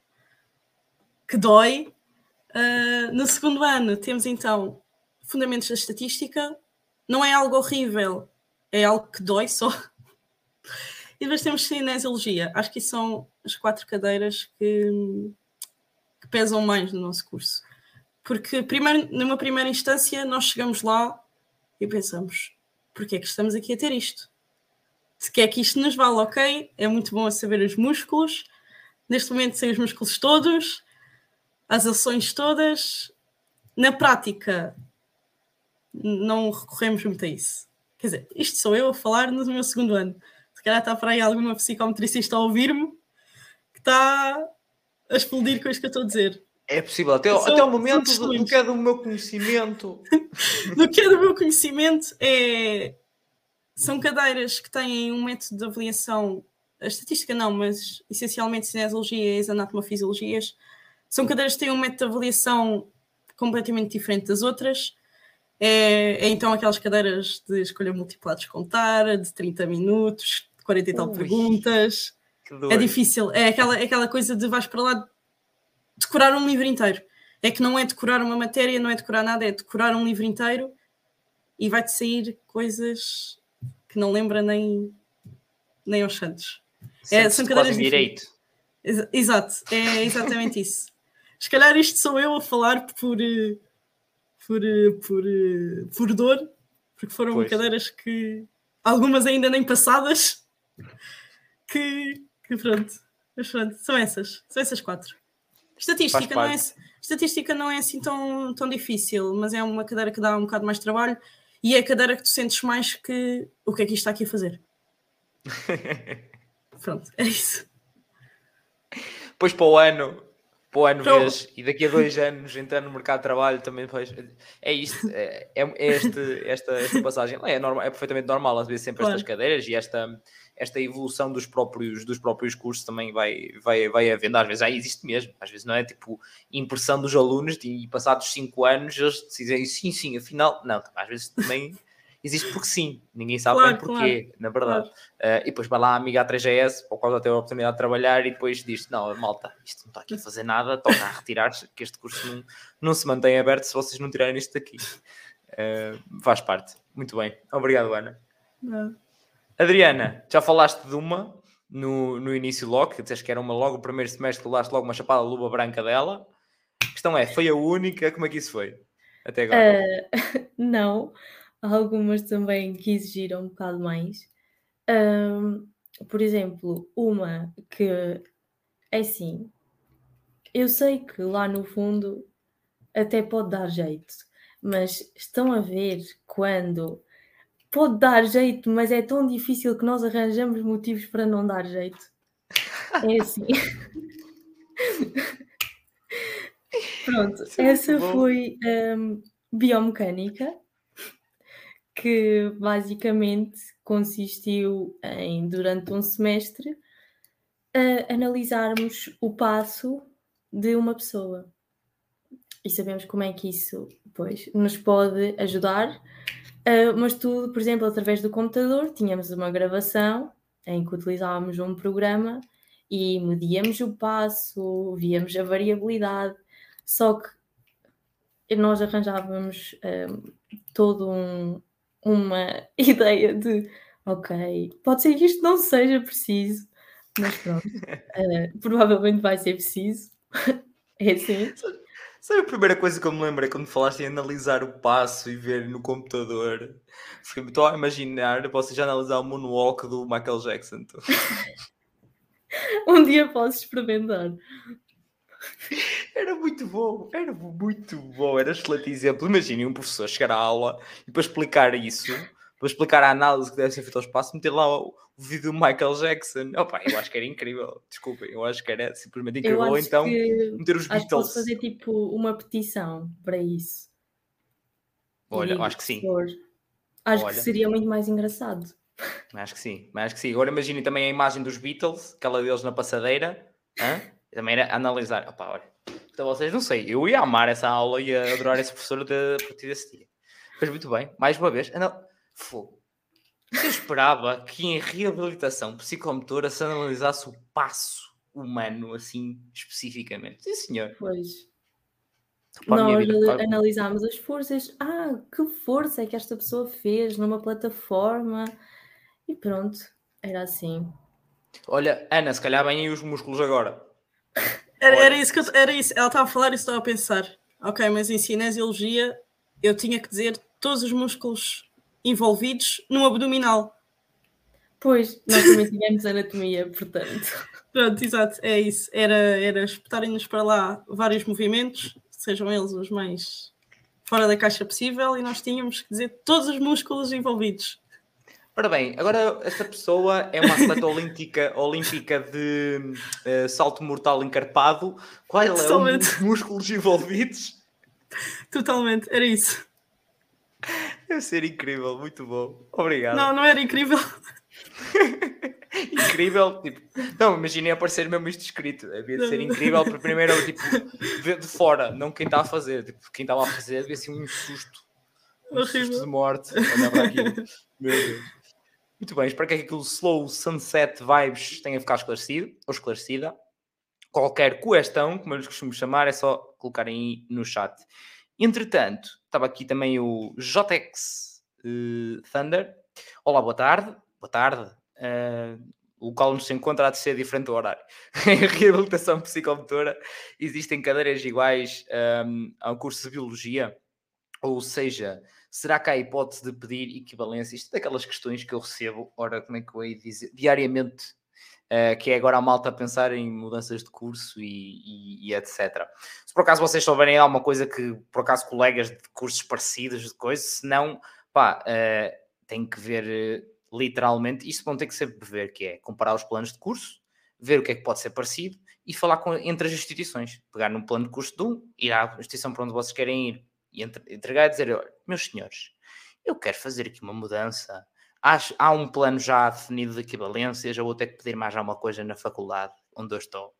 que dói. Uh, no segundo ano temos então Fundamentos da Estatística, não é algo horrível, é algo que dói só. E depois temos Cinesiologia, acho que são as quatro cadeiras que, que pesam mais no nosso curso. Porque primeiro, numa primeira instância nós chegamos lá e pensamos, porque é que estamos aqui a ter isto? Se quer que isto nos vale, ok, é muito bom a saber os músculos. Neste momento, sem os músculos todos, as ações todas. Na prática, não recorremos muito a isso. Quer dizer, isto sou eu a falar no meu segundo ano. Se calhar está para aí alguma psicometricista a ouvir-me que está a explodir com isto que eu estou a dizer. É possível, até, até o momento do, do, que é do meu conhecimento. do que é do meu conhecimento é. São cadeiras que têm um método de avaliação, a estatística não, mas essencialmente cinesiologia e as anatomofisiologias. São cadeiras que têm um método de avaliação completamente diferente das outras. É, é então aquelas cadeiras de escolha múltipla a descontar, de 30 minutos, 40 e tal Ui, perguntas. É difícil, é aquela, é aquela coisa de vais para lá decorar um livro inteiro. É que não é decorar uma matéria, não é decorar nada, é decorar um livro inteiro e vai-te sair coisas que não lembra nem, nem aos santos. É, são cadeiras direito. Exato, é exatamente isso. Se calhar isto sou eu a falar por, por, por, por dor, porque foram pois. cadeiras que algumas ainda nem passadas que, que pronto. Mas pronto, são essas, são essas quatro. Estatística não, é, estatística não é assim tão, tão difícil, mas é uma cadeira que dá um bocado mais trabalho e é a cadeira que tu sentes mais que o que é que isto está aqui a fazer. Pronto, é isso. Pois para o ano, para o ano então, vês, e daqui a dois anos entrar no mercado de trabalho também faz. É isto, é, é este, esta, esta passagem. É, normal, é perfeitamente normal às vezes sempre claro. estas cadeiras e esta esta evolução dos próprios, dos próprios cursos também vai, vai, vai havendo, às vezes já existe mesmo, às vezes não é tipo impressão dos alunos e passados 5 anos eles decidem sim, sim, afinal, não, às vezes também existe porque sim, ninguém sabe claro, bem porquê, claro, na verdade. Claro. Uh, e depois vai lá a amiga A3GS, para o qual já teve a oportunidade de trabalhar, e depois diz: Não, malta, isto não está aqui a fazer nada, toca a retirar-se, que este curso não, não se mantém aberto se vocês não tirarem isto daqui. Uh, faz parte. Muito bem. Obrigado, Ana. Não. Adriana, já falaste de uma, no, no início logo, que disseste que era uma, logo o primeiro semestre, que daste logo uma chapada luva branca dela. A questão é, foi a única? Como é que isso foi? Até agora. Uh, não, algumas também que exigiram um bocado mais. Um, por exemplo, uma que é assim, eu sei que lá no fundo até pode dar jeito, mas estão a ver quando pode dar jeito, mas é tão difícil que nós arranjamos motivos para não dar jeito. É assim. Pronto, Sim, é essa foi um, biomecânica, que basicamente consistiu em, durante um semestre, analisarmos o passo de uma pessoa. E sabemos como é que isso pois, nos pode ajudar Uh, mas tudo, por exemplo, através do computador, tínhamos uma gravação em que utilizávamos um programa e medíamos o passo, víamos a variabilidade, só que nós arranjávamos uh, todo um, uma ideia de ok, pode ser que isto não seja preciso, mas pronto, uh, provavelmente vai ser preciso. é assim. Sabe a primeira coisa que eu me lembrei quando falaste em analisar o passo e ver no computador? Estou a imaginar você já analisar o moonwalk do Michael Jackson. um dia posso experimentar. Era muito bom, era muito bom, era excelente exemplo. Imaginem um professor chegar à aula e para explicar isso, para explicar a análise que deve ser feita ao espaço, meter lá o, vídeo do Michael Jackson. Opa, eu acho que era incrível. Desculpem, eu acho que era simplesmente incrível. Ou então meter os acho Beatles. Posso fazer tipo uma petição para isso. Olha, acho que sim. Acho Olha. que seria muito mais engraçado. Acho que sim, acho que sim. Agora imaginem também a imagem dos Beatles, aquela deles na passadeira. Hã? Também era analisar. Opa, olha. Então vocês não sei, eu ia amar essa aula e ia adorar esse professor de, a partir desse dia. Mas muito bem, mais uma vez. Não, fogo. Eu esperava que em reabilitação psicomotora se analisasse o passo humano, assim, especificamente. Sim, senhor. Pois. Nós vida, analisámos as forças. Ah, que força é que esta pessoa fez numa plataforma? E pronto, era assim. Olha, Ana, se calhar vêm aí os músculos agora. Era, era isso que eu, era isso. Ela estava a falar e estava a pensar. Ok, mas em cinesiologia eu tinha que dizer todos os músculos envolvidos no abdominal. Pois, nós também tivemos anatomia, portanto. Pronto, exato, é isso. Era, era espetarem-nos para lá vários movimentos, sejam eles os mais fora da caixa possível, e nós tínhamos que dizer todos os músculos envolvidos. Ora bem, agora esta pessoa é uma atleta olímpica, olímpica de uh, salto mortal encarpado. Qual é os músculos envolvidos? Totalmente, era isso. Deve ser incrível, muito bom. Obrigado. Não, não era incrível. incrível, tipo, não, imaginei aparecer mesmo isto escrito. Havia de ser incrível, porque primeiro, tipo, ver de fora, não quem está a fazer. Tipo, quem estava a fazer devia ser um susto. Um Horrível. susto de morte. Meu Deus. Muito bem, espero que aquilo slow sunset vibes tenha ficado esclarecido ou esclarecida. Qualquer questão, como eu lhes costumo chamar, é só colocarem aí no chat. Entretanto, estava aqui também o JX uh, Thunder. Olá, boa tarde. Boa tarde. Uh, o local onde se encontra há de ser diferente do horário. em reabilitação psicomotora existem cadeiras iguais um, ehm, ao curso de Biologia? Ou seja, será que há hipótese de pedir equivalência? Isto é daquelas questões que eu recebo, ora, como é que eu ia dizer, diariamente Uh, que é agora a malta a pensar em mudanças de curso e, e, e, etc. Se por acaso vocês souberem alguma coisa que, por acaso, colegas de cursos parecidos, de coisas, se não, pá, uh, tem que ver uh, literalmente, isso vão ter que sempre ver, que é comparar os planos de curso, ver o que é que pode ser parecido e falar com, entre as instituições. Pegar num plano de curso de um, ir à instituição para onde vocês querem ir e entregar e dizer, meus senhores, eu quero fazer aqui uma mudança há, há um plano já definido de equivalências, eu vou ter que pedir mais alguma coisa na faculdade onde eu estou.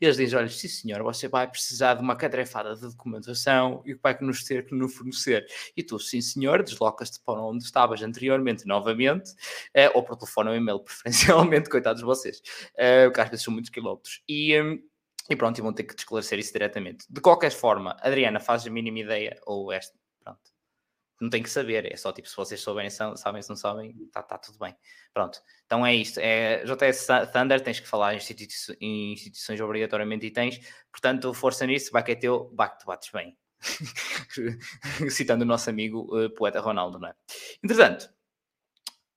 E eles dizem: olha, sim senhor, você vai precisar de uma catrefada de documentação e vai nos ter que nos fornecer. E tu, sim senhor, deslocas-te para onde estavas anteriormente novamente, eh, ou por telefone ou e-mail, preferencialmente, coitados de vocês, eh, porque às vezes são muitos quilómetros. E, um, e pronto, e vão ter que esclarecer isso diretamente. De qualquer forma, Adriana, faz a mínima ideia, ou esta, não tem que saber, é só tipo, se vocês souberem, sabem, se não sabem, está tá tudo bem. Pronto, então é isto. É, JS Thunder, tens que falar em, em instituições obrigatoriamente e tens, portanto, força nisso, que é teu, que tu bates bem. Citando o nosso amigo uh, poeta Ronaldo, não é? Entretanto,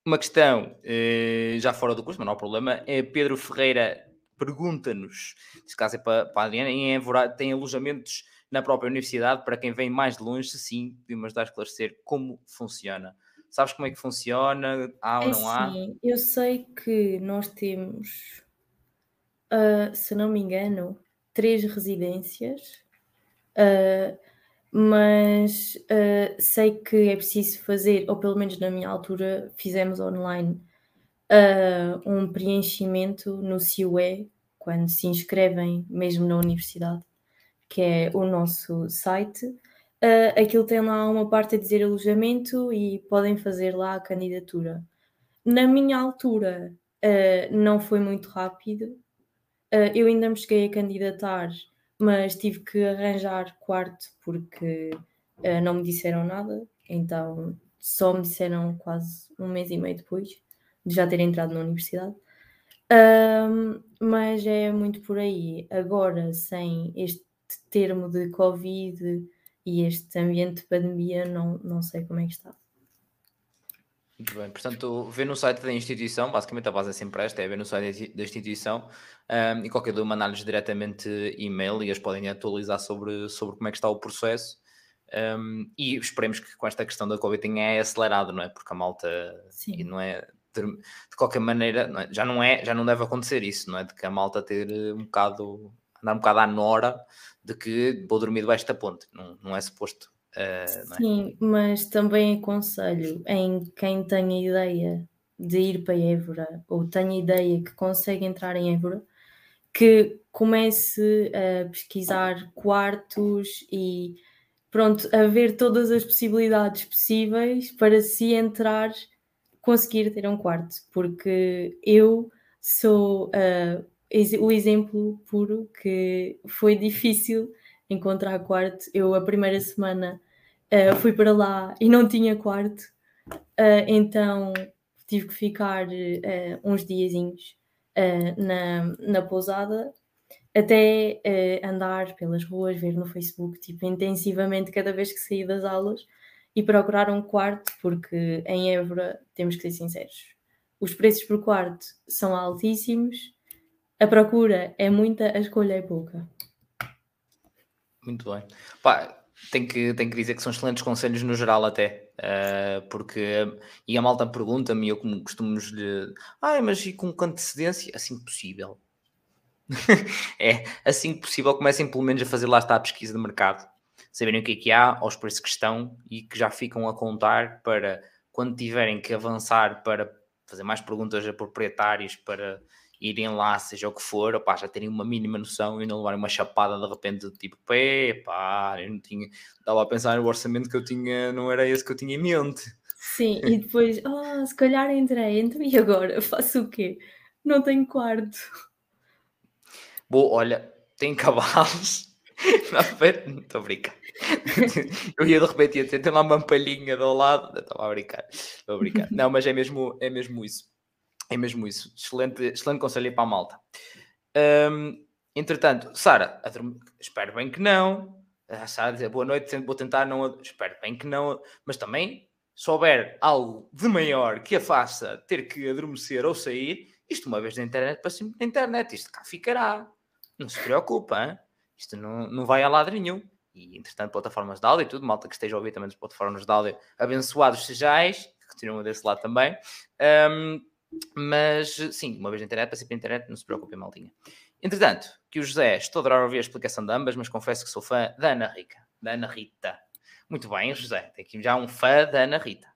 uma questão uh, já fora do curso, mas não há problema, é Pedro Ferreira pergunta-nos, neste caso é para, para a Adriana, em Évora tem alojamentos na própria universidade para quem vem mais de longe, sim, podemos ajudar a esclarecer como funciona. Sabes como é que funciona? Há ou é não há? Sim, eu sei que nós temos, uh, se não me engano, três residências, uh, mas uh, sei que é preciso fazer, ou pelo menos na minha altura, fizemos online um preenchimento no CIUE, quando se inscrevem mesmo na universidade que é o nosso site. Uh, aquilo tem lá uma parte a dizer alojamento e podem fazer lá a candidatura. Na minha altura, uh, não foi muito rápido. Uh, eu ainda me cheguei a candidatar, mas tive que arranjar quarto porque não me disseram nada. Então, só me disseram quase um mês e meio depois de já ter entrado na universidade. mas é muito por aí. Agora, sem este termo de Covid e este ambiente de pandemia, não, não sei como é que está. Muito bem, portanto, vê no site da instituição, basicamente a base é sempre esta, é ver no site da instituição um, e qualquer dúvida mandar-lhes diretamente e-mail e eles podem atualizar sobre, sobre como é que está o processo um, e esperemos que com esta questão da Covid tenha acelerado, não é? Porque a malta Sim. não é de, de qualquer maneira, não é? já não é, já não deve acontecer isso, não é? De que a malta ter um bocado andar um bocado à nora de que vou dormir debaixo da ponte, não, não é suposto. Uh, Sim, é? mas também aconselho em quem tenha ideia de ir para Évora ou tenha ideia que consegue entrar em Évora, que comece a pesquisar quartos e pronto, a ver todas as possibilidades possíveis para se entrar, conseguir ter um quarto, porque eu sou uh, o exemplo puro que foi difícil encontrar quarto. Eu, a primeira semana, uh, fui para lá e não tinha quarto, uh, então tive que ficar uh, uns diazinhos na, na pousada até andar pelas ruas, ver no Facebook, tipo, intensivamente cada vez que saí das aulas e procurar um quarto, porque em Évora, temos que ser sinceros, os preços por quarto são altíssimos a procura é muita, a escolha é pouca. Muito bem. Pá, tenho que, tenho que dizer que são excelentes conselhos no geral até, uh, porque, e a malta pergunta-me, eu como costumo lhe, ah, mas e com antecedência? Assim que possível. é, assim que possível comecem pelo menos a fazer lá está a pesquisa de mercado, saberem o que é que há, aos preços que estão e que já ficam a contar para quando tiverem que avançar para fazer mais perguntas a proprietários, para irem lá, seja o que for, opá, já terem uma mínima noção e não levarem uma chapada de repente, tipo, pé, pá, eu não tinha, estava a pensar no orçamento que eu tinha, não era esse que eu tinha em mente. Sim, e depois, oh, se calhar entrei, entrei e agora faço o quê? Não tenho quarto. Bom, olha, tem cavalos. Estou a brincar. Eu ia de repente ia ter, lá uma palhinha do lado. Estava a brincar. Estou a brincar. Não, mas é mesmo, é mesmo isso. É mesmo isso. Excelente, excelente conselho para a malta. Um, entretanto, Sara, espero bem que não. A Sara diz boa noite, vou tentar não. Espero bem que não. Mas também, se houver algo de maior que a faça ter que adormecer ou sair, isto uma vez na internet para sempre na internet, isto cá ficará. Não se preocupa, hein? isto não, não vai a lado nenhum. E entretanto, plataformas de áudio e tudo, malta que esteja a ouvir também das plataformas de áudio, abençoados sejais, que continuam desse lado também. Um, mas sim, uma vez na internet, para sempre na internet, não se preocupem, maldinha. Entretanto, que o José, estou a adorar ouvir a explicação de ambas, mas confesso que sou fã da Ana Rica, da Ana Rita. Muito bem, José, tem aqui já um fã da Ana Rita.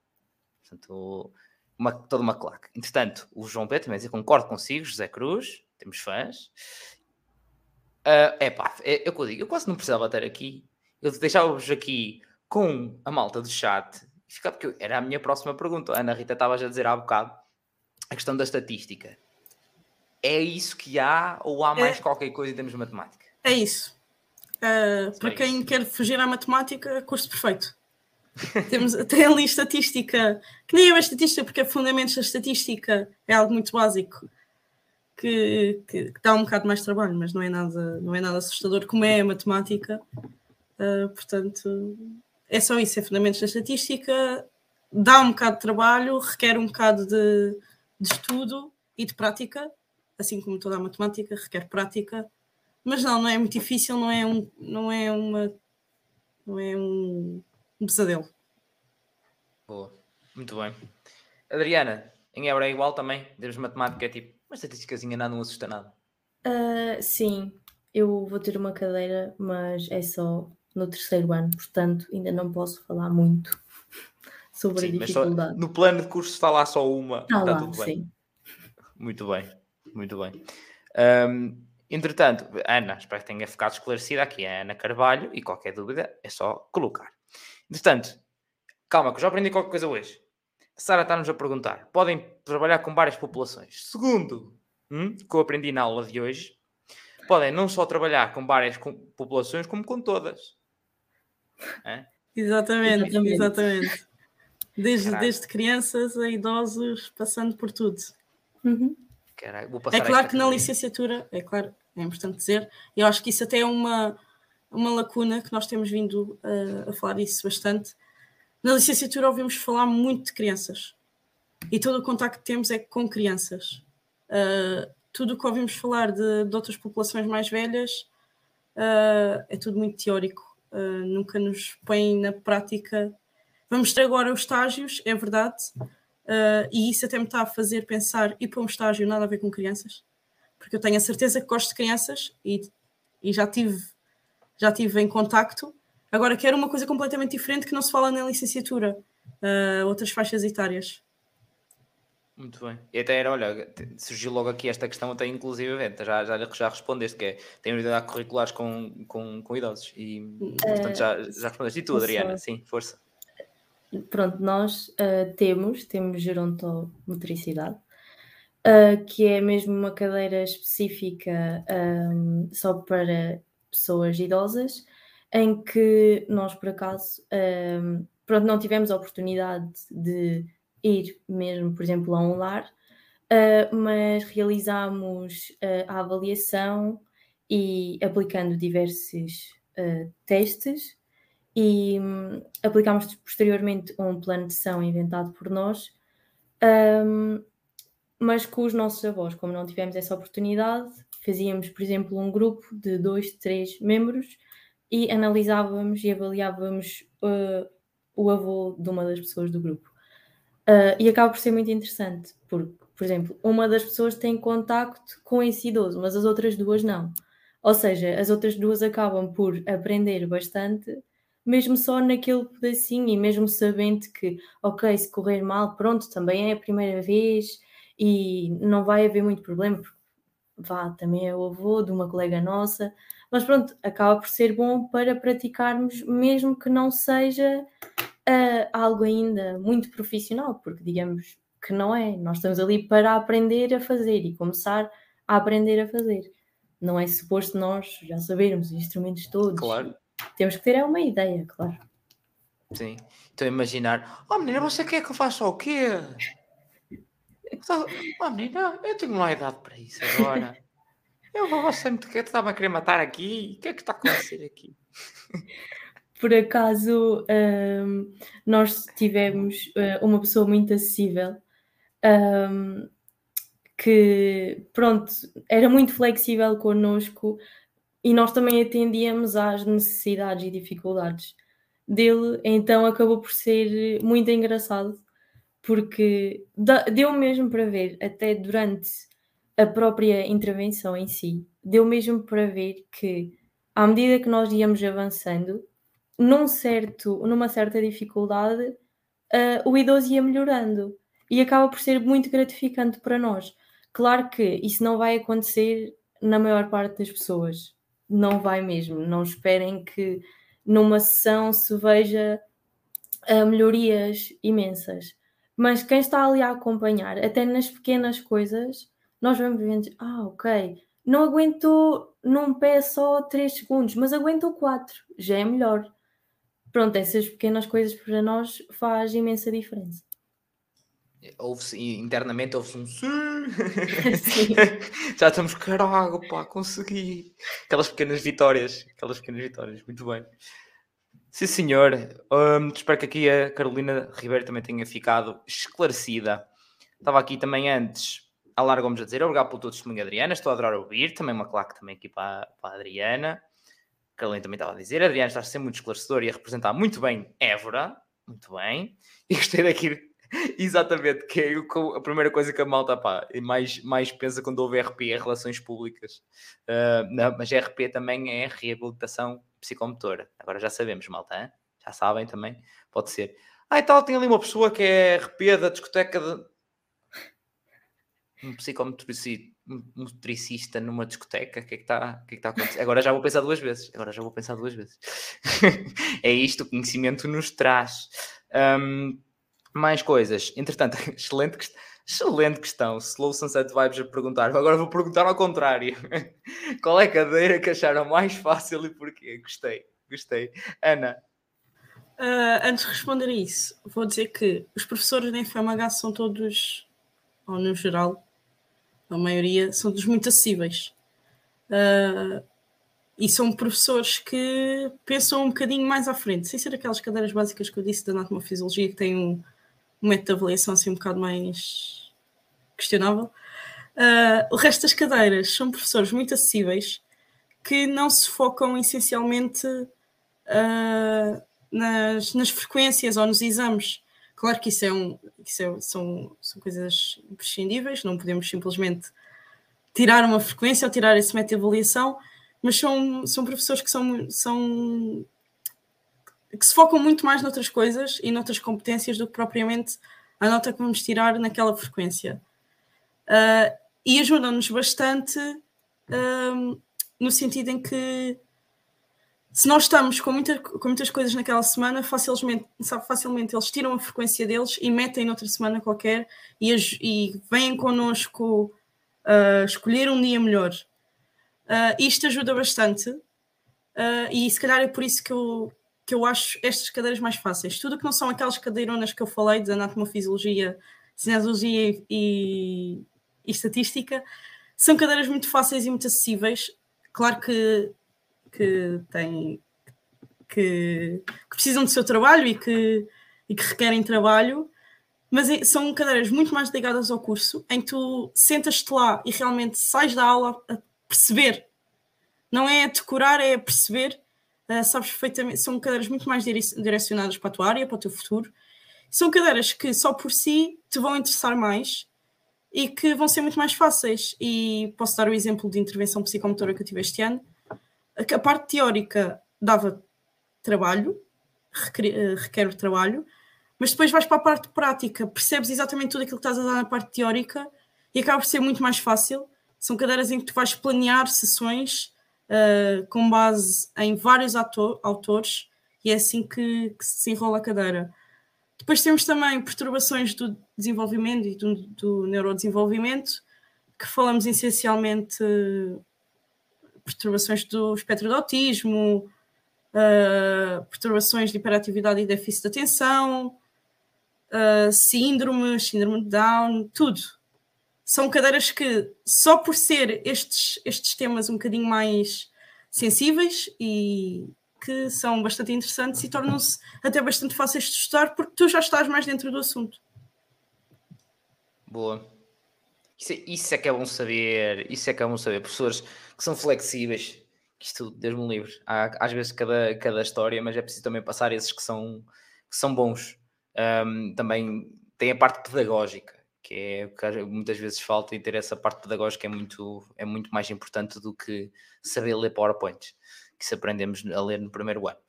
Portanto, uma, toda uma claque. Entretanto, o João Pedro também diz, concordo consigo, José Cruz, temos fãs. Uh, é pá, é, eu, digo, eu quase não precisava estar aqui. Eu deixava-vos aqui com a malta do chat, porque era a minha próxima pergunta. A Ana Rita estava já a dizer há bocado a questão da estatística. É isso que há ou há mais é, qualquer coisa em termos de matemática? É isso. Uh, para é quem quer fugir à matemática, curso perfeito. Temos, tem ali estatística, que nem é uma estatística, porque é fundamentos da estatística, é algo muito básico, que, que, que, dá um bocado mais trabalho, mas não é nada, não é nada assustador, como é a matemática. Uh, portanto, é só isso, é fundamentos da estatística, dá um bocado de trabalho, requer um bocado de, de estudo e de prática, assim como toda a matemática requer prática, mas não, não é muito difícil, não é um, não é uma, não é um, um pesadelo. Boa, muito bem. Adriana, em Ebra é igual também? Temos matemática, é tipo, uma estatísticazinha nada não assusta nada. Uh, sim, eu vou ter uma cadeira, mas é só no terceiro ano, portanto ainda não posso falar muito sobre sim, a dificuldade. Só, no plano de curso está lá só uma, está, está lá, tudo bem. Sim. Muito bem, muito bem. Um, entretanto, Ana, espero que tenha ficado esclarecida aqui, a Ana Carvalho, e qualquer dúvida é só colocar. Entretanto, calma, que eu já aprendi qualquer coisa hoje. A Sara está-nos a perguntar: podem trabalhar com várias populações? Segundo, hum, que eu aprendi na aula de hoje, podem não só trabalhar com várias populações, como com todas. É? Exatamente, exatamente. exatamente. Desde, desde crianças a idosos, passando por tudo. Uhum. é claro que na licenciatura, é claro, é importante dizer, eu acho que isso até é uma, uma lacuna que nós temos vindo a, a falar isso bastante. Na licenciatura ouvimos falar muito de crianças e todo o contacto que temos é com crianças. Uh, tudo o que ouvimos falar de, de, outras populações mais velhas uh, é tudo muito teórico, uh, nunca nos põe na prática. Vamos ter agora os estágios, é verdade, Uh, e isso até me está a fazer pensar ir para um estágio nada a ver com crianças, porque eu tenho a certeza que gosto de crianças e, e já tive já tive em contacto. Agora quero uma coisa completamente diferente que não se fala na licenciatura, uh, outras faixas etárias. Muito bem. E até era, olha, surgiu logo aqui esta questão, até inclusive, já, já, já respondeste, que é, tem unidade curriculares com, com, com idosos. E, uh, portanto, já, já respondeste. E tu, Adriana? Sim, força pronto, nós uh, temos, temos gerontomotricidade, uh, que é mesmo uma cadeira específica um, só para pessoas idosas, em que nós, por acaso, um, pronto, não tivemos a oportunidade de ir mesmo, por exemplo, a um lar, uh, mas realizámos a avaliação e aplicando diversos testes, e hum, aplicámos posteriormente um plano de ação inventado por nós, um, mas com os nossos avós, como não tivemos essa oportunidade, fazíamos, por exemplo, um grupo de dois, três membros e analisávamos e avaliávamos uh, o avô de uma das pessoas do grupo. Uh, e acaba por ser muito interessante, porque, por exemplo, uma das pessoas tem contacto com esse idoso, mas as outras duas não. Ou seja, as outras duas acabam por aprender bastante mesmo só naquele pedacinho e mesmo sabendo que, ok, se correr mal, pronto, também é a primeira vez e não vai haver muito problema, porque vá, também é o avô de uma colega nossa, mas pronto, acaba por ser bom para praticarmos, mesmo que não seja uh, algo ainda muito profissional, porque digamos que não é, nós estamos ali para aprender a fazer e começar a aprender a fazer. Não é suposto nós já sabermos os instrumentos todos. Claro temos que ter uma ideia, claro. Sim. Estou a imaginar, oh menina, você quer que eu faça o quê? Oh menina, eu tenho uma idade para isso agora. Eu vou sempre que estava a querer matar aqui. O que é que está a acontecer aqui? Por acaso, um, nós tivemos uh, uma pessoa muito acessível um, que, pronto, era muito flexível connosco, e nós também atendíamos às necessidades e dificuldades dele, então acabou por ser muito engraçado, porque deu mesmo para ver, até durante a própria intervenção em si, deu mesmo para ver que, à medida que nós íamos avançando, num certo, numa certa dificuldade, uh, o idoso ia melhorando e acaba por ser muito gratificante para nós. Claro que isso não vai acontecer na maior parte das pessoas, não vai mesmo. Não esperem que numa sessão se veja uh, melhorias imensas. Mas quem está ali a acompanhar, até nas pequenas coisas, nós vamos vendo, ah, ok, não aguentou num pé só 3 segundos, mas aguentou 4, já é melhor. pronto, essas pequenas coisas para nós faz imensa diferença. Houve-se internamente houve-se um sim. Já estamos caralho, pá, consegui. Aquelas pequenas vitórias, aquelas pequenas vitórias, muito bem. Sim, senhor. Um, espero que aqui a Carolina Ribeiro também tenha ficado esclarecida. Estava aqui também antes a Lara Gomes a dizer obrigado pelo teu testemunho, Adriana. Estou a adorar ouvir. Também uma claque também aqui para, para a Adriana. A Carolina também estava a dizer. Adriana está a ser muito esclarecedora e a representar muito bem Évora. Muito bem. E gostei daqui Exatamente, que é a primeira coisa que a malta pá, mais, mais pensa quando ouve RP é relações públicas. Uh, não, mas RP também é reabilitação psicomotora. Agora já sabemos, malta, hein? já sabem também, pode ser. Ah, e tal, tem ali uma pessoa que é RP da discoteca de. Um psicomotricista numa discoteca, o que é que está é tá a acontecer? Agora já vou pensar duas vezes. Agora já vou pensar duas vezes. é isto, o conhecimento nos traz. Um, mais coisas. Entretanto, excelente, excelente questão. Slow Sunset Vibes a perguntar. Agora vou perguntar ao contrário. Qual é a cadeira que acharam mais fácil e porquê? Gostei, gostei. Ana. Uh, antes de responder a isso, vou dizer que os professores da FMH são todos, ou no geral, a maioria, são todos muito acessíveis. Uh, e são professores que pensam um bocadinho mais à frente, sem ser aquelas cadeiras básicas que eu disse da anatomofisiologia, que têm um, um método de avaliação assim um bocado mais questionável. Uh, o resto das cadeiras são professores muito acessíveis que não se focam essencialmente uh, nas, nas, frequências ou nos exames. Claro que isso, é um, isso é, são, são coisas imprescindíveis, não podemos simplesmente tirar uma frequência ou tirar esse método de avaliação, mas são, são professores que são, são que se focam muito mais noutras coisas e noutras competências do que propriamente a nota que vamos tirar naquela frequência. Uh, e ajudam-nos bastante no sentido em que se nós estamos com, muita, com muitas coisas naquela semana, facilmente, sabe, facilmente eles tiram a frequência deles e metem noutra semana qualquer e, e vêm connosco uh, escolher um dia melhor. Uh, isto ajuda bastante uh, e se calhar é por isso que eu, que eu acho estas cadeiras mais fáceis. Tudo que não são aquelas cadeironas que eu falei de anatomofisiologia, cinesiologia e, e estatística, são cadeiras muito fáceis e muito acessíveis. Claro que, que têm que, que, precisam do seu trabalho e que, e que requerem trabalho, mas é, são cadeiras muito mais ligadas ao curso, em que tu sentas-te lá e realmente sais da aula a perceber. Não é a decorar, é a perceber uh, sabes perfeitamente, são cadeiras muito mais direcionadas para a tua área, para o teu futuro. São cadeiras que só por si te vão interessar mais e que vão ser muito mais fáceis. E posso dar o exemplo de intervenção psicomotora que eu tive este ano. A parte teórica dava trabalho, requer, requer trabalho, mas depois vais para a parte prática, percebes exatamente tudo aquilo que estás a dar na parte teórica e acaba por ser muito mais fácil. São cadeiras em que tu vais planear sessões uh, com base em vários ator, autores, e é assim que, que, se enrola a cadeira. Depois temos também perturbações do desenvolvimento e do, do neurodesenvolvimento, que falamos essencialmente perturbações do espectro do autismo, uh, perturbações de hiperatividade e déficit de atenção, uh, síndromes, síndrome de Down, tudo são cadeiras que, só por ser estes, estes temas um bocadinho mais sensíveis e que são bastante interessantes e tornam-se até bastante fáceis de estudar porque tu já estás mais dentro do assunto. Boa. Isso, é, isso é que é bom saber. Isso é que é bom saber. Professores que são flexíveis. Isto, Deus me livre. Há às vezes cada, cada história, mas é preciso também passar esses que são, que são bons. Um, também tem a parte pedagógica que é o que muitas vezes falta e ter essa parte pedagógica é muito, é muito mais importante do que saber ler PowerPoints, que se aprendemos a ler no primeiro ano.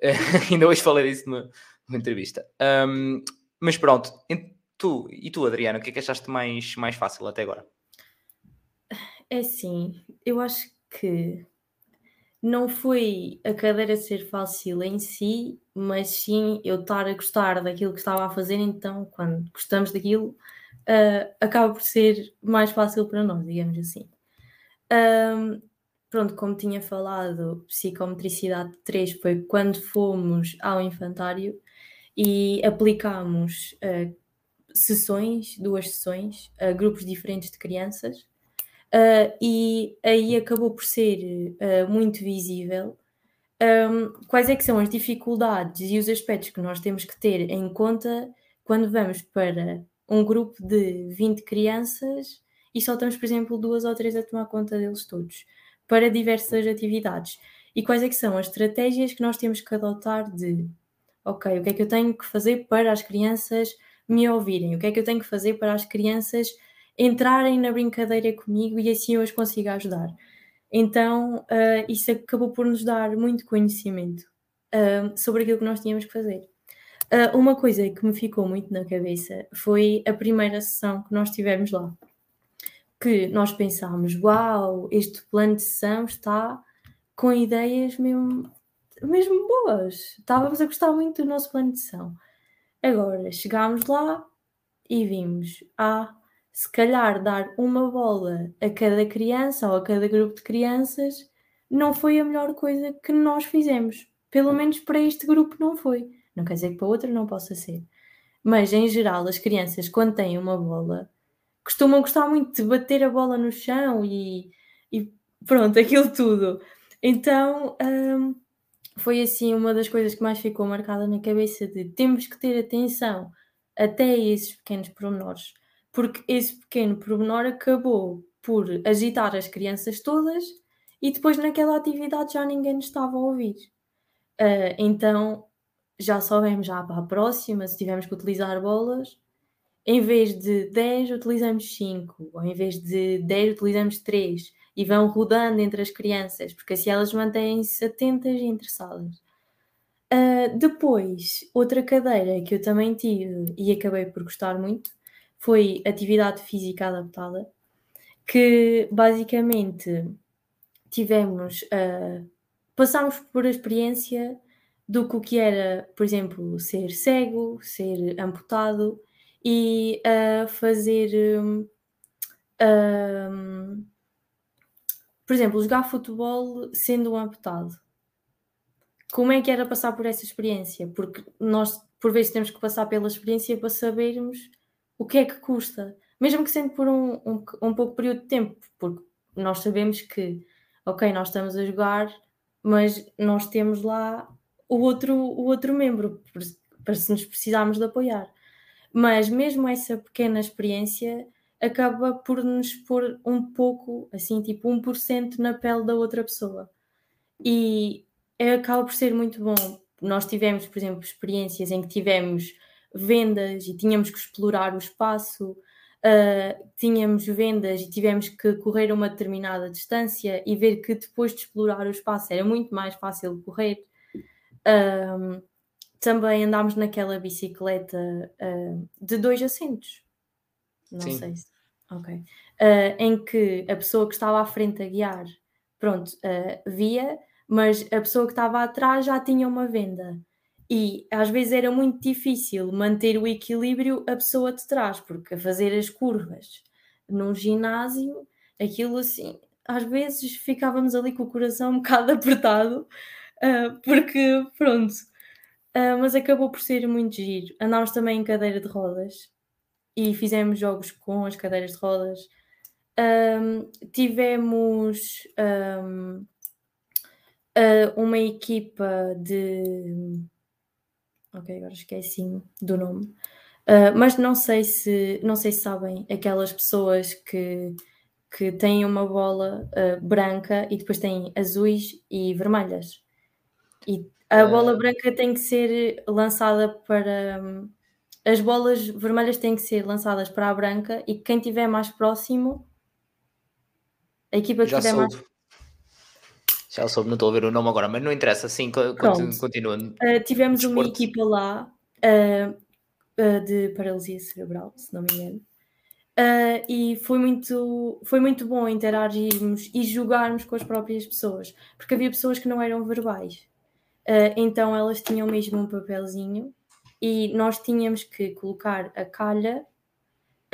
Ainda hoje falei disso numa, numa entrevista. Um, mas pronto, tu, e tu, Adriana, o que é que achaste mais, mais fácil até agora? É sim, eu acho que não foi a cadeira ser fácil em si, mas sim eu estar a gostar daquilo que estava a fazer, então quando gostamos daquilo uh, acaba por ser mais fácil para nós, digamos assim. Um, pronto, como tinha falado, psicometricidade 3 foi quando fomos ao infantário e aplicámos uh, sessões, duas sessões, a grupos diferentes de crianças, uh, e aí acabou por ser uh, muito visível um, quais é que são as dificuldades e os aspectos que nós temos que ter em conta quando vamos para um grupo de 20 crianças e só temos, por exemplo, duas ou três a tomar conta deles todos, para diversas atividades. E quais é que são as estratégias que nós temos que adotar de, ok, o que é que eu tenho que fazer para as crianças me ouvirem? O que é que eu tenho que fazer para as crianças entrarem na brincadeira comigo e assim eu as consiga ajudar? Então, uh, isso acabou por nos dar muito conhecimento uh, sobre aquilo que nós tínhamos que fazer. Uh, uma coisa que me ficou muito na cabeça foi a primeira sessão que nós tivemos lá. Que nós pensámos, uau, este plano de sessão está com ideias mesmo, mesmo boas. Estávamos a gostar muito do nosso plano de sessão. Agora, chegámos lá e vimos, ah, se calhar dar uma bola a cada criança ou a cada grupo de crianças não foi a melhor coisa que nós fizemos. Pelo menos para este grupo não foi. Não quer dizer que para outro não possa ser. Mas em geral, as crianças, quando têm uma bola, costumam gostar muito de bater a bola no chão e, e pronto, aquilo tudo. Então hum, foi assim uma das coisas que mais ficou marcada na cabeça de temos que ter atenção até esses pequenos pormenores porque esse pequeno pormenor acabou por agitar as crianças todas e depois naquela atividade já ninguém nos estava a ouvir. Uh, então já soubemos já para a próxima, se tivermos que utilizar bolas, em vez de 10 utilizamos 5, ou em vez de 10 utilizamos 3 e vão rodando entre as crianças, porque assim elas mantêm-se atentas e interessadas. Uh, depois, outra cadeira que eu também tive e acabei por gostar muito foi atividade física adaptada, que basicamente tivemos, uh, passámos por a experiência do que era, por exemplo, ser cego, ser amputado e uh, fazer, um, um, por exemplo, jogar futebol sendo um amputado. Como é que era passar por essa experiência? Porque nós, por vezes, temos que passar pela experiência para sabermos o que é que custa, mesmo que sendo por um, um, um pouco período de tempo, porque nós sabemos que, ok, nós estamos a jogar, mas nós temos lá o outro, o outro membro para se nos precisarmos de apoiar. Mas mesmo essa pequena experiência acaba por nos pôr um pouco, assim, tipo 1% na pele da outra pessoa. E acaba por ser muito bom. Nós tivemos, por exemplo, experiências em que tivemos vendas e tínhamos que explorar o espaço, uh, tínhamos vendas e tivemos que correr uma determinada distância e ver que depois de explorar o espaço era muito mais fácil correr. Uh, também andámos naquela bicicleta uh, de dois assentos. Não Sim. sei se. Ok. em que a pessoa que estava à frente a guiar, pronto, via, mas a pessoa que estava atrás já tinha uma venda e às vezes era muito difícil manter o equilíbrio a pessoa de trás, porque a fazer as curvas num ginásio, aquilo assim, às vezes ficávamos ali com o coração um bocado apertado, uh, porque pronto, uh, mas acabou por ser muito giro. Andámos também em cadeira de rodas e fizemos jogos com as cadeiras de rodas. Um, tivemos um, uh, ah, uma equipa de ok, agora esqueci do nome. Uh, mas não sei se não sei se sabem aquelas pessoas que, que têm uma bola branca e depois têm azuis e vermelhas. E a uh... bola branca tem que ser lançada para. Um, as bolas vermelhas têm que ser lançadas para a branca e quem estiver mais próximo, a equipa que estiver mais já soube, não estou a ver o nome agora, mas não interessa, sim, continua. Uh, tivemos uma equipa lá uh, uh, de paralisia cerebral, se não me engano. e foi muito, foi muito bom interagirmos e jogarmos com as próprias pessoas, porque havia pessoas que não eram verbais. Então elas tinham mesmo um papelzinho e nós tínhamos que colocar a calha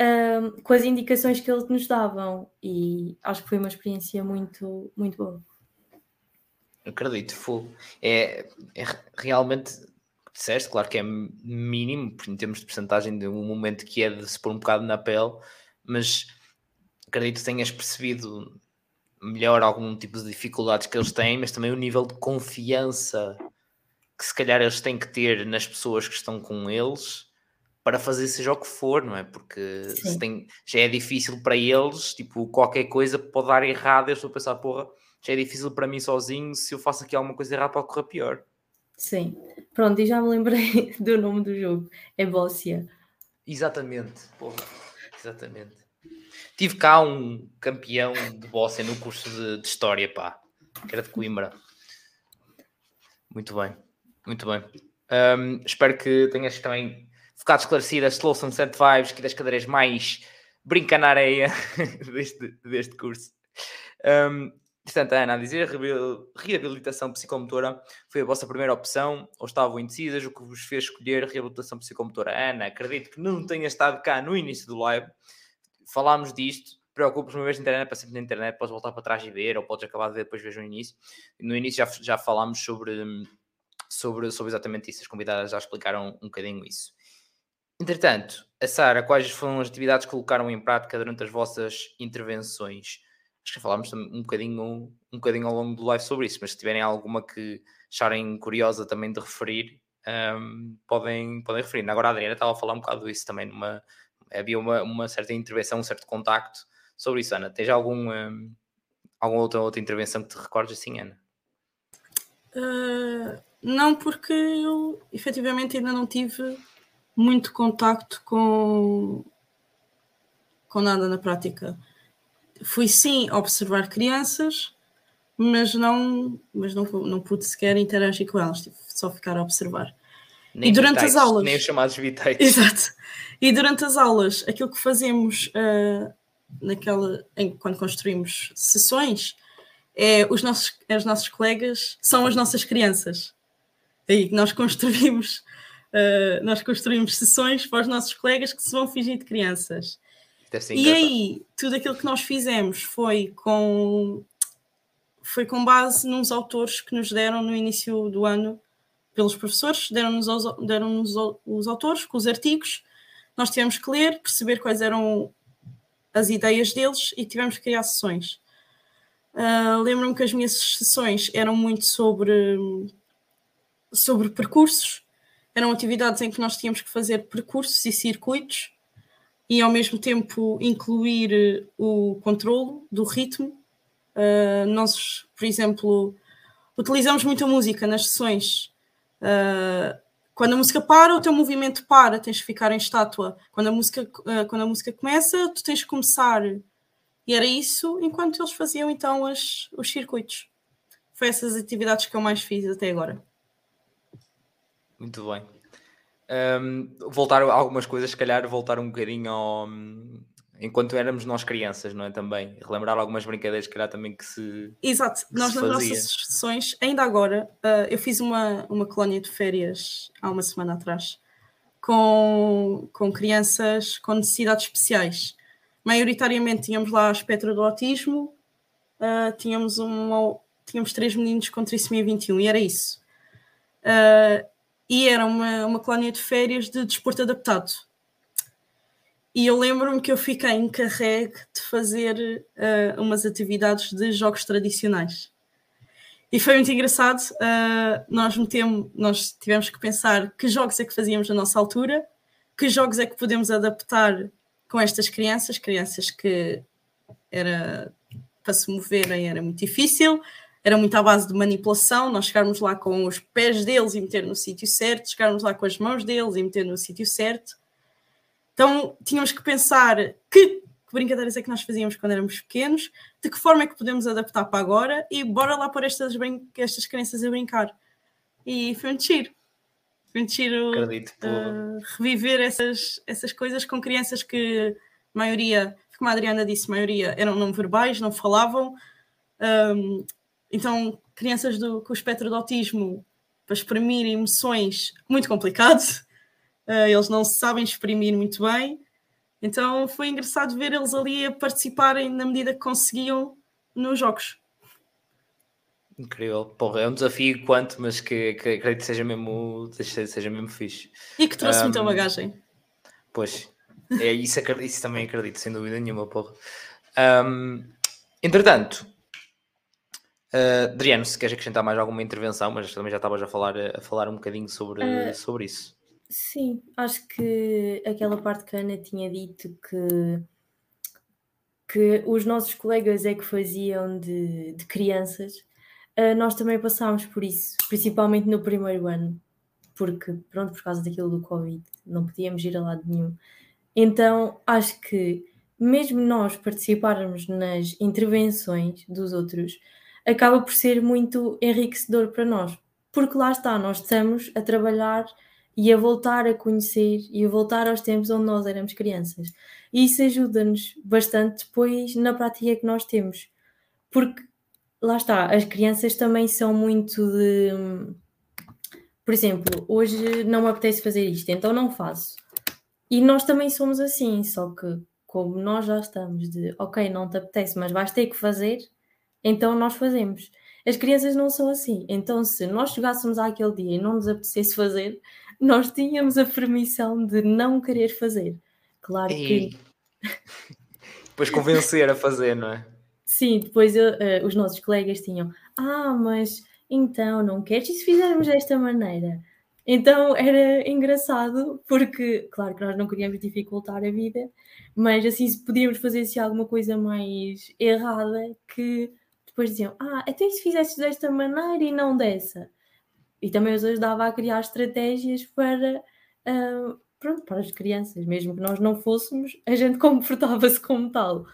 um, com as indicações que eles nos davam e acho que foi uma experiência muito, muito boa. Acredito, foi. É, é realmente, disseste, claro que é mínimo, em termos de porcentagem de um momento que é de se pôr um bocado na pele, mas acredito que tenhas percebido melhor algum tipo de dificuldades que eles têm, mas também o nível de confiança que se calhar eles têm que ter nas pessoas que estão com eles para fazer seja o que for, não é? Porque se tem, já é difícil para eles, tipo, qualquer coisa pode dar errado, eu estou a pensar, porra, já é difícil para mim sozinho, se eu faço aqui alguma coisa errada pode correr pior. Sim, pronto, e já me lembrei do nome do jogo, é Bóssia. Exatamente, porra, exatamente. Tive cá um campeão de Bóssia no curso de, de História, pá, que era de Coimbra. Muito bem, muito bem. Um, espero que tenhas também ficado esclarecida as Slow Sunset Vibes, que das cadeiras mais brinca na areia deste, deste curso. Um, Portanto, Ana, a dizer, reabilitação psicomotora foi a vossa primeira opção ou estavam indecisas, o que vos fez escolher reabilitação psicomotora? Ana, acredito que não tenha estado cá no início do live, falámos disto, preocupes uma vez na internet, para sempre na internet, podes voltar para trás e ver, ou podes acabar de ver depois vejo no início. No início já, já falámos sobre, sobre, sobre exatamente isso, as convidadas já explicaram um bocadinho isso. Entretanto, a Sara, quais foram as atividades que colocaram em prática durante as vossas intervenções? Acho que falámos um bocadinho, um bocadinho ao longo do live sobre isso, mas se tiverem alguma que acharem curiosa também de referir, um, podem, podem referir. Agora a Adriana estava a falar um bocado disso também, numa, havia uma, uma certa intervenção, um certo contacto sobre isso. Ana, tens algum, um, alguma outra, outra intervenção que te recordes assim, Ana? Uh, não, porque eu efetivamente ainda não tive muito contacto com, com nada na prática fui sim observar crianças, mas não, mas não, não pude sequer interagir com elas, tive só ficar a observar. Nem e durante as aulas. Nem os chamados vitais. Exato. E durante as aulas, aquilo que fazemos uh, naquela, em, quando construímos sessões é os nossos, os nossos colegas são as nossas crianças. Aí nós construímos, uh, nós construímos sessões para os nossos colegas que se vão fingir de crianças. E aí, tudo aquilo que nós fizemos foi com foi com base nos autores que nos deram no início do ano pelos professores, deram-nos deram os autores com os artigos, nós tivemos que ler, perceber quais eram as ideias deles e tivemos que criar sessões. Uh, Lembro-me que as minhas sessões eram muito sobre, sobre percursos, eram atividades em que nós tínhamos que fazer percursos e circuitos e ao mesmo tempo incluir eh, o controle do ritmo. Uh, nós, por exemplo, utilizamos muito a música nas sessões. Uh, quando a música para, o teu movimento para, tens de ficar em estátua. Quando a música, uh, quando a música começa, tu tens de começar. E era isso enquanto eles faziam então as, os circuitos. Foi essas atividades que eu mais fiz até agora. Muito bem. Um, voltar algumas coisas, se calhar voltar um bocadinho ao, enquanto éramos nós crianças, não é? Também relembrar algumas brincadeiras, que calhar também que se. Exato, que nós se nas nossas sessões, ainda agora, uh, eu fiz uma, uma colónia de férias há uma semana atrás com, com crianças com necessidades especiais. Maioritariamente tínhamos lá a espectro do autismo, uh, tínhamos, um, tínhamos três meninos com trissomia 21 e era isso. Uh, e era uma, uma colónia de férias de desporto adaptado. E eu lembro-me que eu fiquei encarregue de fazer uh, umas atividades de jogos tradicionais. E foi muito engraçado. Uh, nós, metemos, nós tivemos que pensar que jogos é que fazíamos na nossa altura, que jogos é que podemos adaptar com estas crianças, crianças que era para se moverem era muito difícil, era muito à base de manipulação, nós chegarmos lá com os pés deles e meter no sítio certo, chegarmos lá com as mãos deles e meter no sítio certo. Então tínhamos que pensar que, que, brincadeiras é que nós fazíamos quando éramos pequenos, de que forma é que podemos adaptar para agora e bora lá pôr estas, estas crianças a brincar. E foi muito giro. Foi muito giro Acredito, uh, reviver essas, essas coisas com crianças que, maioria, como a Adriana disse, maioria eram não verbais, não falavam. Um, então, crianças do, com o espectro de autismo, para exprimir emoções, muito complicado. Uh, eles não sabem exprimir muito bem. Então foi engraçado ver eles ali a participarem na medida que conseguiam nos jogos. Incrível, porra, é um desafio quanto, mas que, que acredito que seja mesmo, seja mesmo fixe. E que trouxe um, muita bagagem. Pois, é isso, isso também acredito, sem dúvida nenhuma, porra. Um, entretanto, uh, Adriano, se queres acrescentar mais alguma intervenção, mas também já estavas a falar, a falar um bocadinho sobre, uh, sobre isso. Sim, acho que aquela parte que a Ana tinha dito que, que os nossos colegas é que faziam de, de crianças, uh, nós também passámos por isso, principalmente no primeiro ano, porque, pronto, por causa daquilo do Covid, não podíamos ir a lado nenhum. Então, acho que mesmo nós participarmos nas intervenções dos outros, acaba por ser muito enriquecedor para nós, porque lá está, nós estamos a trabalhar e a voltar a conhecer e a voltar aos tempos onde nós éramos crianças. E isso ajuda-nos bastante depois na prática que nós temos, porque lá está, as crianças também são muito de. Por exemplo, hoje não me apetece fazer isto, então não faço. E nós também somos assim, só que como nós já estamos de ok, não te apetece, mas vais ter que fazer, então nós fazemos. As crianças não são assim. Então, se nós chegássemos àquele dia e não nos apetecesse fazer, nós tínhamos a permissão de não querer fazer. Claro que. depois convencer a fazer, não é? Sim, depois eu, uh, os nossos colegas tinham, ah, mas então não queres e se fizermos desta maneira? Então era engraçado, porque, claro que nós não queríamos dificultar a vida, mas assim podíamos fazer assim, alguma coisa mais errada que depois diziam, ah, até se fizesse desta maneira e não dessa. E também os ajudava a criar estratégias para, uh, pronto, para as crianças, mesmo que nós não fôssemos, a gente comportava-se como tal.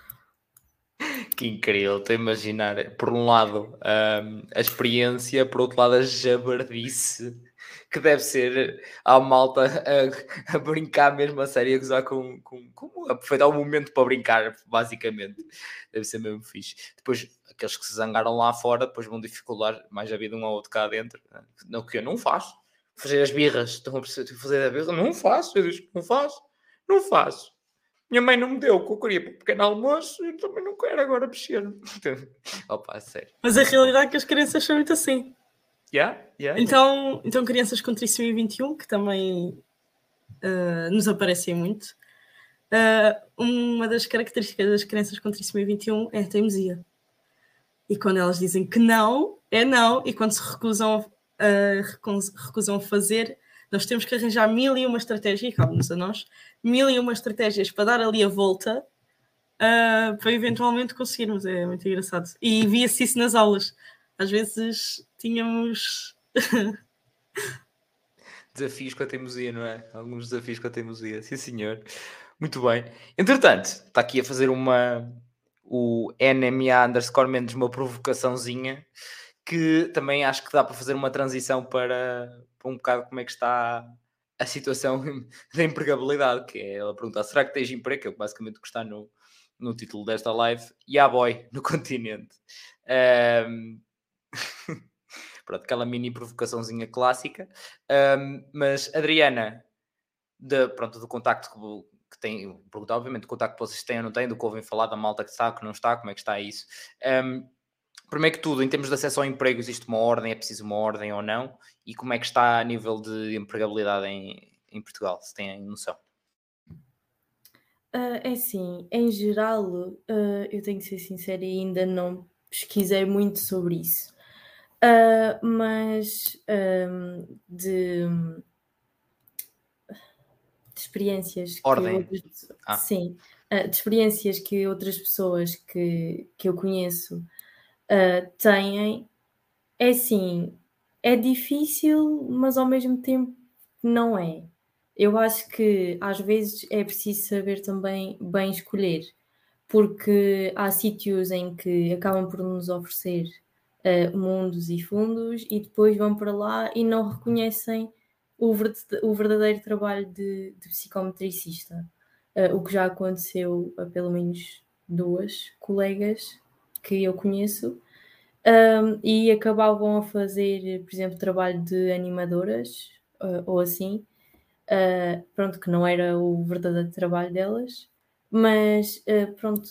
Que incrível, estou a imaginar, por um lado, um, a experiência, por outro lado, a jabardice que deve ser a malta a, a, brincar mesmo a sério, a gozar com, com, com aproveitar o momento para brincar, basicamente. Deve ser mesmo fixe. Depois, aqueles que se zangaram lá fora, depois vão dificultar mais a vida um ao outro cá dentro. Não, que eu não faço. Fazer as birras, estão a fazer a birra? Não faço, eu disse, não faço, não faço. Minha mãe não me deu o que eu queria para o pequeno almoço, eu também não quero agora mexer. Opa, sério. Mas a realidade é que as crianças são muito assim. Yeah, yeah, então, então, crianças com trissomia 21, que também uh, nos aparecem muito, uh, uma das características das crianças com trissomia 21 é a teimosia. E quando elas dizem que não, é não, e quando se recusam, uh, recusam fazer, nós temos que arranjar mil e uma estratégias, e cabe-nos a nós, mil e uma estratégias para dar ali a volta uh, para eventualmente conseguirmos. É muito engraçado. E via-se isso nas aulas. Às vezes tínhamos. desafios com a teimosia, não é? Alguns desafios com a teimosia, sim senhor. Muito bem. Entretanto, está aqui a fazer uma, o NMA underscore menos uma provocaçãozinha que também acho que dá para fazer uma transição para, para um bocado como é que está a situação da empregabilidade, que é ela perguntar, será que tens emprego? Que é basicamente o que está no, no título desta live, e a boy no continente. Um... Pronto, aquela mini provocaçãozinha clássica. Um, mas Adriana, de, pronto, do contacto que tem, perguntar obviamente o contacto que vocês têm ou não têm, do que ouvem falar da malta que está, que não está, como é que está isso. Um, primeiro que tudo, em termos de acesso ao emprego, existe uma ordem, é preciso uma ordem ou não? E como é que está a nível de empregabilidade em, em Portugal, se têm noção? Uh, é assim, em geral, uh, eu tenho que ser sincera e ainda não pesquisei muito sobre isso. Uh, mas um, de de experiências Ordem. que outras, ah. sim, uh, de experiências que outras pessoas que, que eu conheço uh, têm, é assim, é difícil, mas ao mesmo tempo não é. Eu acho que às vezes é preciso saber também bem escolher, porque há sítios em que acabam por nos oferecer uh, mundos e fundos e depois vão para lá e não reconhecem o, o verdadeiro trabalho de, de psicometricista, uh, o que já aconteceu a pelo menos duas colegas que eu conheço, um, e acabavam a fazer, por exemplo, trabalho de animadoras uh, ou assim, uh, pronto, que não era o verdadeiro trabalho delas, mas uh, pronto,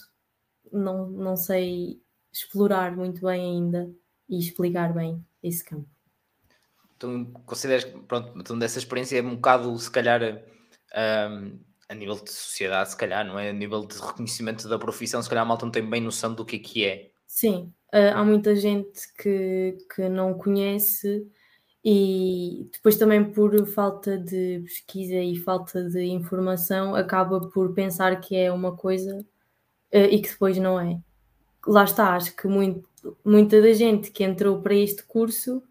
não, não sei explorar muito bem ainda e explicar bem esse campo. Então, consideras que, pronto, então dessa experiência é um bocado, se calhar, um, a nível de sociedade, se calhar, não é? A nível de reconhecimento da profissão, se calhar a malta não tem bem noção do que é que é. Sim, uh, há muita gente que, que não conhece e depois também por falta de pesquisa e falta de informação acaba por pensar que é uma coisa uh, e que depois não é. Lá está, acho que muito, muita da gente que entrou para este curso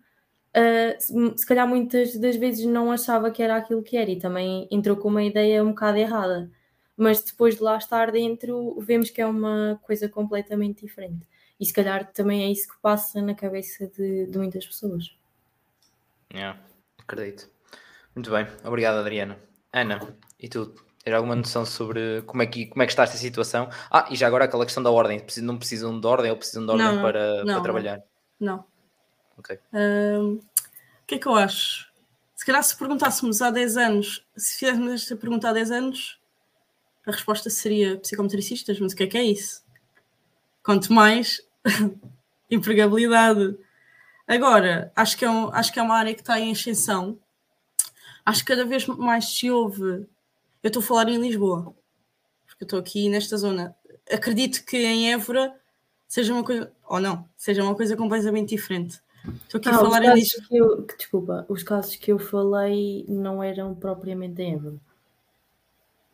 uh, se calhar muitas das vezes não achava que era aquilo que era e também entrou com uma ideia um bocado errada. Mas depois de lá estar dentro, vemos que é uma coisa completamente diferente. E se calhar também é isso que passa na cabeça de, de muitas pessoas. Yeah, acredito. Muito bem, obrigado Adriana. Ana, e tu? Tens alguma noção sobre como é, que, como é que está esta situação? Ah, e já agora aquela questão da ordem. Não precisam de ordem ou precisam de ordem não, para, não, para trabalhar? Não. Ok. Um, o que é que eu acho? Se calhar se perguntássemos há 10 anos, se fizéssemos esta pergunta há 10 anos, a resposta seria psicometricistas, mas o que é que é isso? Quanto mais empregabilidade. Agora, acho que, é um, acho que é uma área que está em ascensão. Acho que cada vez mais se ouve. Eu estou a falar em Lisboa, porque eu estou aqui nesta zona. Acredito que em Évora seja uma coisa, ou não, seja uma coisa completamente diferente. Estou aqui ah, a falar em Lisboa. Que eu, que, desculpa, os casos que eu falei não eram propriamente em Évora.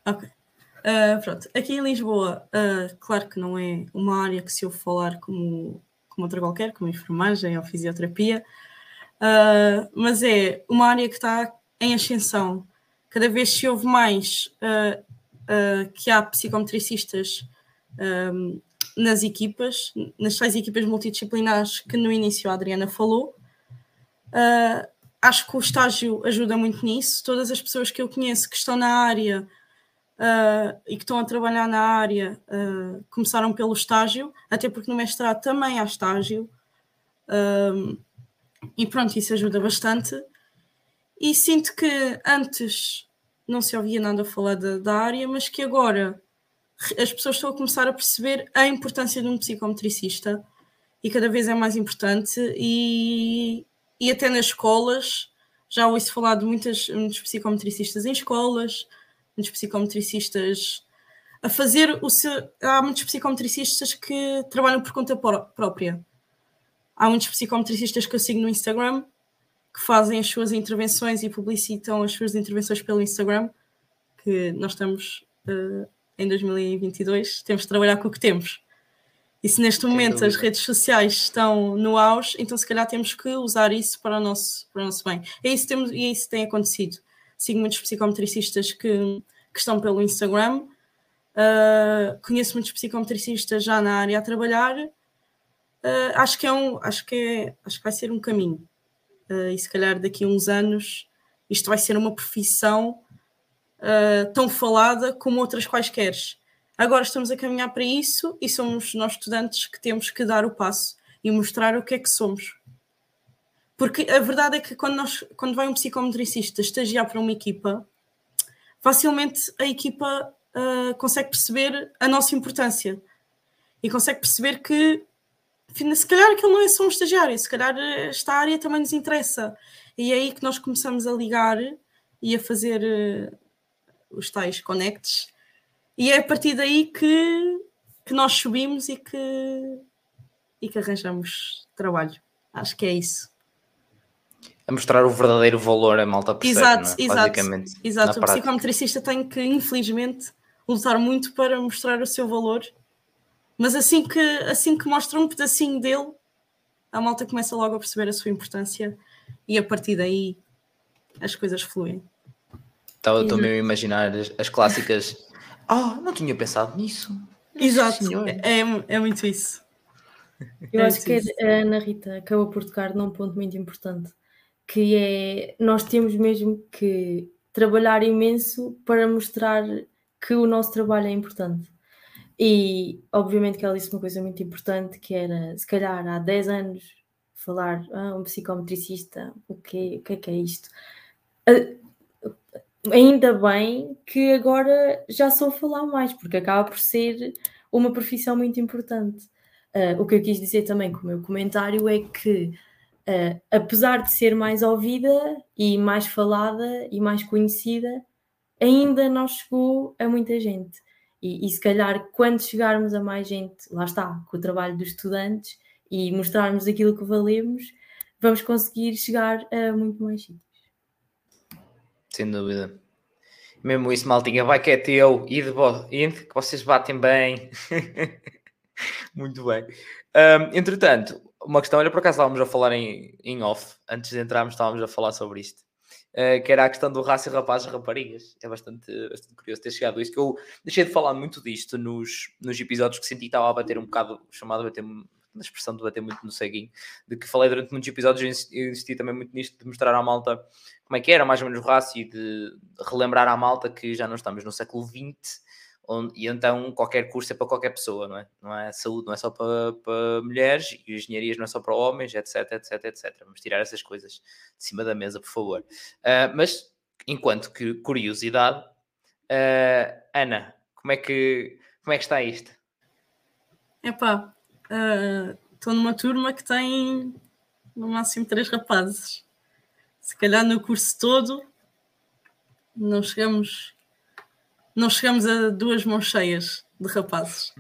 Ok. Uh, pronto, aqui em Lisboa, uh, claro que não é uma área que se ouve falar como, como outra qualquer, como enfermagem ou fisioterapia, uh, mas é uma área que está em ascensão. Cada vez se ouve mais que há psicometricistas um, nas equipas, nas seis equipas multidisciplinares que no início a Adriana falou. acho que o estágio ajuda muito nisso. Todas as pessoas que eu conheço que estão na área uh, e que estão a trabalhar na área uh, começaram pelo estágio, até porque no mestrado também há estágio. Um, e pronto, isso ajuda bastante. E sinto que antes não se ouvia nada falar da, da área, mas que agora as pessoas estão a começar a perceber a importância de um psicometricista e cada vez é mais importante e, e até nas escolas já ouço falar de muitas, muitos psicometricistas em escolas, muitos psicometricistas a fazer o seu. Há muitos psicometricistas que trabalham por conta própria. Há muitos psicometricistas que eu sigo no Instagram que fazem as suas intervenções e publicitam as suas intervenções pelo Instagram, que nós estamos uh, em 2022, temos de trabalhar com o que temos. E se neste momento as redes sociais estão no auge, então se calhar temos que usar isso para o nosso, para o nosso bem. É isso, temos, e é isso que tem acontecido sigo muitos psicometricistas que, que estão pelo Instagram, uh, conheço muitos psicometricistas já na área a trabalhar. Uh, acho que é um, acho que é, acho que vai ser um caminho. Uh, e se calhar daqui a uns anos isto vai ser uma profissão tão falada como outras quaisquer. Agora estamos a caminhar para isso e somos nós estudantes que temos que dar o passo e mostrar o que é que somos. Porque a verdade é que quando, nós, quando vai um psicometricista estagiar para uma equipa, facilmente a equipa uh, consegue perceber a nossa importância e consegue perceber que se calhar aquilo não é só um estagiário, se calhar esta área também nos interessa. E é aí que nós começamos a ligar e a fazer uh, os tais connects. E é a partir daí que, que nós subimos e que, e que arranjamos trabalho. Acho que é isso a mostrar o verdadeiro valor a malta percebe, exato, é? exato. Exato, o psicometricista tem que, infelizmente, lutar muito para mostrar o seu valor, mas assim que, assim que mostra um pedacinho dele, a malta começa logo a perceber a sua importância e a partir daí as coisas fluem. Estava também a imaginar as, as clássicas. Ah, oh, não tinha pensado nisso. Exato, é, é muito isso. Eu é acho que a Ana Rita acabou por tocar num ponto muito importante que é nós temos mesmo que trabalhar imenso para mostrar que o nosso trabalho é importante. E obviamente que ela disse uma coisa muito importante que era, se calhar há 10 anos, falar ah, um psicometricista, o que, o que é que é isto? ainda bem que agora já sou falar mais, porque acaba por ser uma profissão muito importante. Uh, o que eu quis dizer também com o meu comentário é que, uh, apesar de ser mais ouvida e mais falada e mais conhecida, ainda não chegou a muita gente. E, e se calhar, quando chegarmos a mais gente, lá está, com o trabalho dos estudantes e mostrarmos aquilo que valemos, vamos conseguir chegar a muito mais sítios. Sem dúvida. Mesmo isso, maltinha, vai que é teu, e de que vocês batem bem. Muito bem. Um, entretanto, uma questão, olha, por acaso estávamos a falar em, em off, antes de entrarmos estávamos a falar sobre isto, que era a questão do raça rapazes raparigas. É bastante, bastante curioso ter chegado a isso, que eu deixei de falar muito disto nos, nos episódios que senti que estava a bater um bocado, chamado a bater na expressão de bater muito no ceguinho, de que falei durante muitos episódios, eu insisti também muito nisto, de mostrar à malta como é que era mais ou menos o rácio e de relembrar à malta que já não estamos no século XX, onde, e então qualquer curso é para qualquer pessoa, não é? Não é saúde, não é só para, para mulheres, e engenharias não é só para homens, etc, etc, etc. Vamos tirar essas coisas de cima da mesa, por favor. Uh, mas, enquanto que curiosidade, uh, Ana, como é, que, como é que está isto? Epá, estou uh, numa turma que tem no máximo três rapazes. Se calhar no curso todo não chegamos não chegamos a duas mãos cheias de rapazes.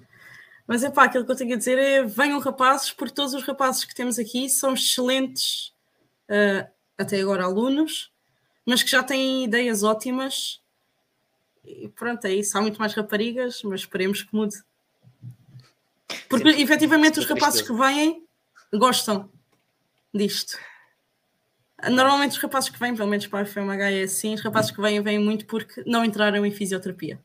Mas é pá, aquilo que eu tenho a dizer é venham rapazes, porque todos os rapazes que temos aqui são excelentes, uh, até agora alunos, mas que já têm ideias ótimas. E pronto, é isso. Há muito mais raparigas, mas esperemos que mude. Porque Sim. efetivamente os rapazes que vêm gostam disto. Normalmente os rapazes que vêm, pelo menos para a FMH é assim, os rapazes que vêm, vêm muito porque não entraram em fisioterapia.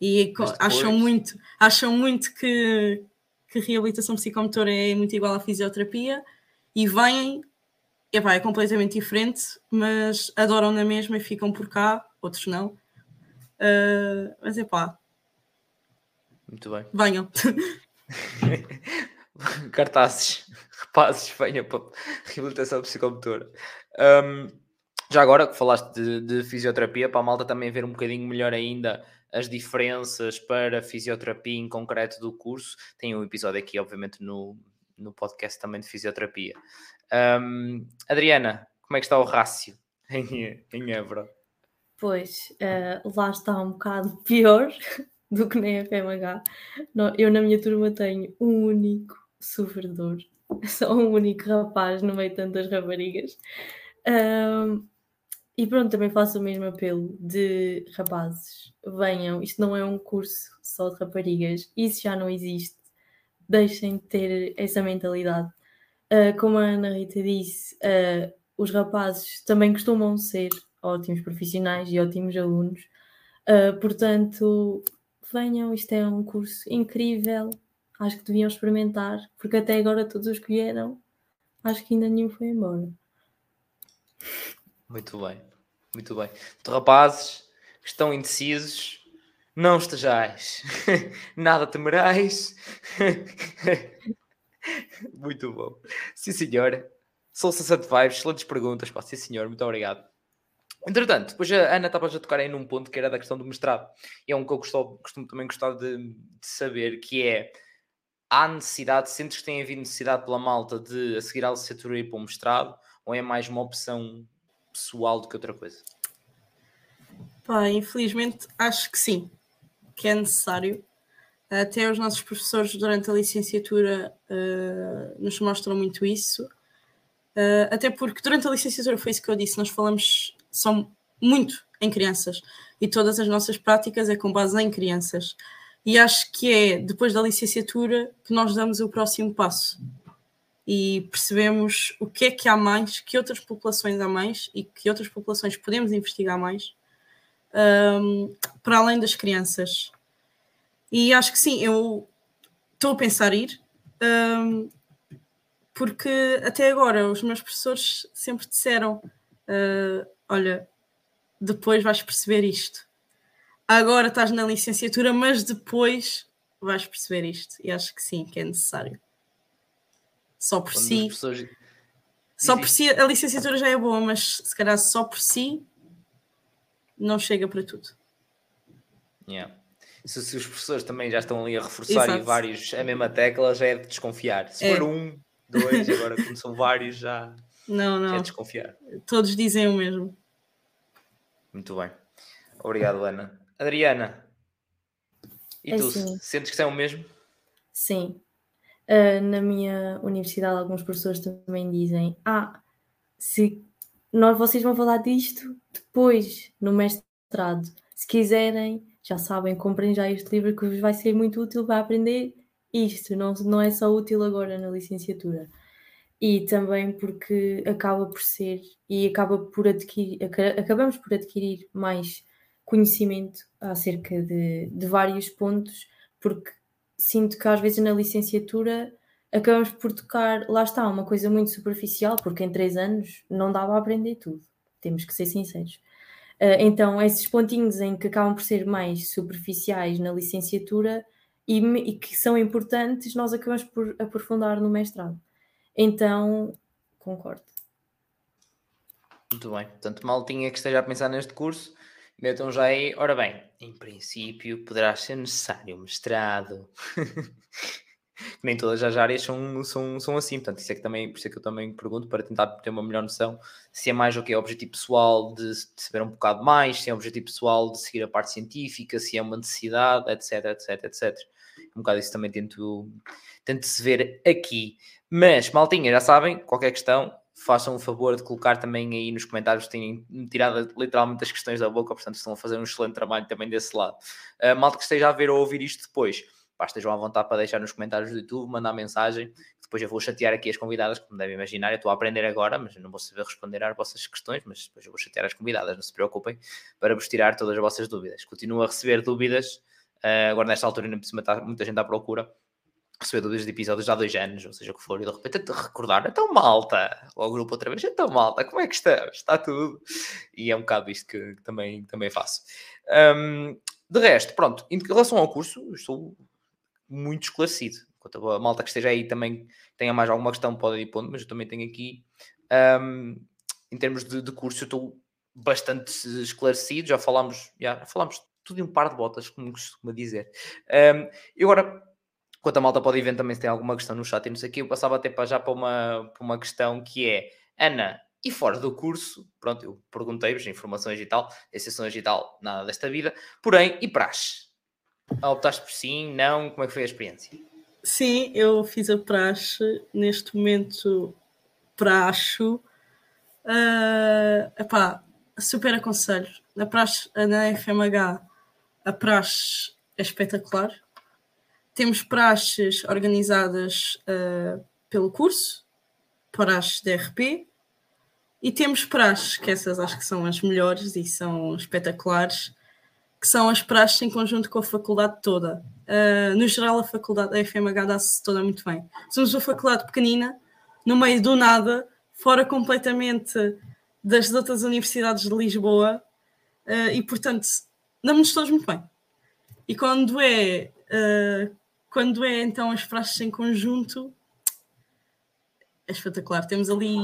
E acham muito, acham muito que, que reabilitação psicomotora é muito igual à fisioterapia e vêm, epá, é completamente diferente, mas adoram na mesma e ficam por cá, outros não. Uh, mas é pá. Muito bem. Venham. Cartazes rapazes venham para reabilitação psicomotora. Um, já agora que falaste de, de, fisioterapia, para a malta também ver um bocadinho melhor ainda as diferenças para fisioterapia em concreto do curso, tem um episódio aqui, obviamente, no, no podcast também de fisioterapia. Um, Adriana, como é que está o rácio em, em Évora? Pois, uh, lá está um bocado pior do que na FMH. Eu na minha turma tenho um único sofredor só um único rapaz no meio de tantas raparigas. Um, e pronto, também faço o mesmo apelo de rapazes, venham, isto não é um curso só de raparigas, isso já não existe, deixem de ter essa mentalidade. Uh, como a Ana Rita disse, uh, os rapazes também costumam ser ótimos profissionais e ótimos alunos, uh, portanto, venham, isto é um curso incrível, acho que deviam experimentar, porque até agora todos os que vieram, acho que ainda nenhum foi embora. Muito bem, muito bem. Então, rapazes que estão indecisos, não estejais, nada temerais. muito bom. Sim, senhor. Sou 60 Vibes, excelentes perguntas. Pá. Sim, senhor, muito obrigado. Entretanto, depois a Ana estava a tocar aí num ponto que era da questão do mestrado. E é um que eu costumo, costumo também gostar de, de saber, que é há necessidade, sentes que tem havido necessidade pela malta de a seguir a licenciatura ir para o mestrado, ou é mais uma opção pessoal do que outra coisa? Pá, infelizmente acho que sim, que é necessário. Até os nossos professores durante a licenciatura uh, nos mostram muito isso. Uh, até porque durante a licenciatura foi isso que eu disse, nós falamos só muito em crianças e todas as nossas práticas é com base em crianças e acho que é depois da licenciatura que nós damos o próximo passo e percebemos o que é que há mais, que outras populações há mais e que outras populações podemos investigar mais um, para além das crianças. E acho que sim, eu estou a pensar ir, um, porque até agora os meus professores sempre disseram: uh, olha, depois vais perceber isto agora estás na licenciatura, mas depois vais perceber isto. E acho que sim, que é necessário. Só por Quando si. Pessoas... Só por si, a licenciatura já é boa, mas se calhar só por si não chega para tudo. Yeah. Se, se, os professores também já estão ali a reforçar Exato. e vários a mesma tecla, já é de desconfiar. Se É. for um, dois, agora como são vários, já, Não, já é não. de desconfiar. Todos dizem o mesmo. Muito bem. Obrigado, Ana. Adriana, e É tu, assim. sentes que são o mesmo? Sim. Ah, na minha universidade, alguns professores também dizem: Ah, se nós, vocês vão falar disto depois, no mestrado. Se quiserem, já sabem, comprem já este livro que vos vai ser muito útil para aprender isto. Não, não é só útil agora na licenciatura. E também porque acaba por ser e acaba por adquirir, aca- acabamos por adquirir mais conhecimento acerca de, de vários pontos, porque sinto que às vezes na licenciatura acabamos por tocar, lá está, uma coisa muito superficial, porque em três anos não dava a aprender tudo, temos que ser sinceros. Ah, então, esses pontinhos em que acabam por ser mais superficiais na licenciatura e, e que são importantes, nós acabamos por aprofundar no mestrado. Então, concordo. Muito bem. Portanto, maltinha que esteja a pensar neste curso, metam já aí. Ora bem, em princípio poderá ser necessário mestrado. Nem todas as áreas são, são, são assim, portanto, isso é que também, por isso é que eu também pergunto para tentar ter uma melhor noção se é mais o que é objetivo pessoal de, de saber um bocado mais, se é objetivo pessoal de seguir a parte científica, se é uma necessidade, etc, etc, etc. Um bocado isso também tento, tento se ver aqui. Mas, maltinha, já sabem, qualquer questão, façam o favor de colocar também aí nos comentários, têm tirado literalmente as questões da boca, portanto estão a fazer um excelente trabalho também desse lado. Uh, malta que esteja a ver ou ouvir isto depois, pá, estejam à vontade para deixar nos comentários do YouTube, mandar mensagem, depois eu vou chatear aqui as convidadas, como devem imaginar, eu estou a aprender agora, mas não vou saber responder às vossas questões, mas depois eu vou chatear as convidadas, não se preocupem, para vos tirar todas as vossas dúvidas. Continuo a receber dúvidas, uh, agora nesta altura ainda por cima está muita gente à procura, receber dúvidas de episódios há dois anos, ou seja o que for, e de repente te recordar, então malta, ao grupo outra vez, então malta, como é que estamos? Está tudo. E é um bocado isto que, também, também faço. Um, de resto, pronto, em relação ao curso, estou muito esclarecido. Enquanto a malta que esteja aí também tenha mais alguma questão, pode ir pondo, mas eu também tenho aqui, um, em termos de, de curso, eu estou bastante esclarecido, já falámos, já falámos tudo em um par de botas, como costuma dizer. Um, e agora Enquanto a malta pode ir também se tem alguma questão no chat e não sei o eu passava até para já para uma, para uma questão que é, Ana, e fora do curso, pronto, eu perguntei-vos informações e tal, exceções e tal, nada desta vida, porém, e praxe? Optaste por sim, não, como é que foi a experiência? Sim, eu fiz a praxe, neste momento praxo, uh, epá, super aconselho, na praxe, na FMH, a praxe é espetacular, temos praxes organizadas uh, pelo curso, praxes de RP, e temos praxes, que essas acho que são as melhores e são espetaculares, que são as praxes em conjunto com a faculdade toda. Uh, no geral, a faculdade, a FMH dá-se toda muito bem. Somos uma faculdade pequenina, no meio do nada, fora completamente das outras universidades de Lisboa, uh, e portanto, damos-nos todos muito bem. E quando é uh, quando é então as praxes em conjunto, é espetacular. Temos ali,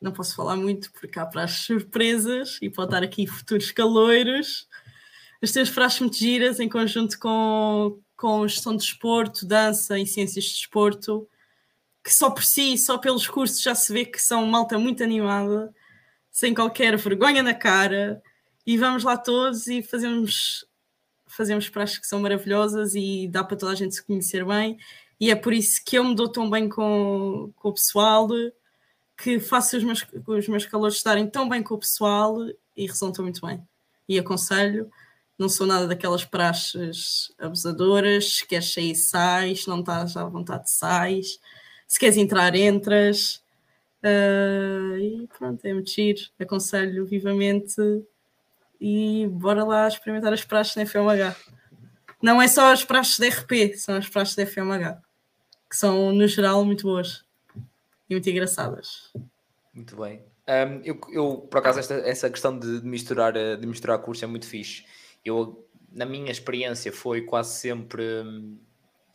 não posso falar muito porque há praxes surpresas e pode dar aqui futuros caloiros. Mas temos praxes muito giras em conjunto com, com gestão de desporto, dança e ciências de desporto, que só por si, só pelos cursos, já se vê que são malta muito animada, sem qualquer vergonha na cara. E vamos lá todos e fazemos fazemos praxes que são maravilhosas e dá para toda a gente se conhecer bem. E é por isso que eu me dou tão bem com, com o pessoal, que faço os meus, os meus calores estarem tão bem com o pessoal e resultam muito bem. E aconselho, não sou nada daquelas praxes abusadoras, se queres sair, sais, se não estás à vontade, sais, se queres entrar, entras. Uh, e pronto, é muito giro. Aconselho vivamente e bora lá experimentar as praxes da FMH. Não é só as praxes da RP, são as praxes da FMH, que são, no geral, muito boas e muito engraçadas. Muito bem. Um, eu, eu, por acaso, esta, essa questão de, de, misturar, de misturar cursos é muito fixe. Eu, na minha experiência, foi quase sempre,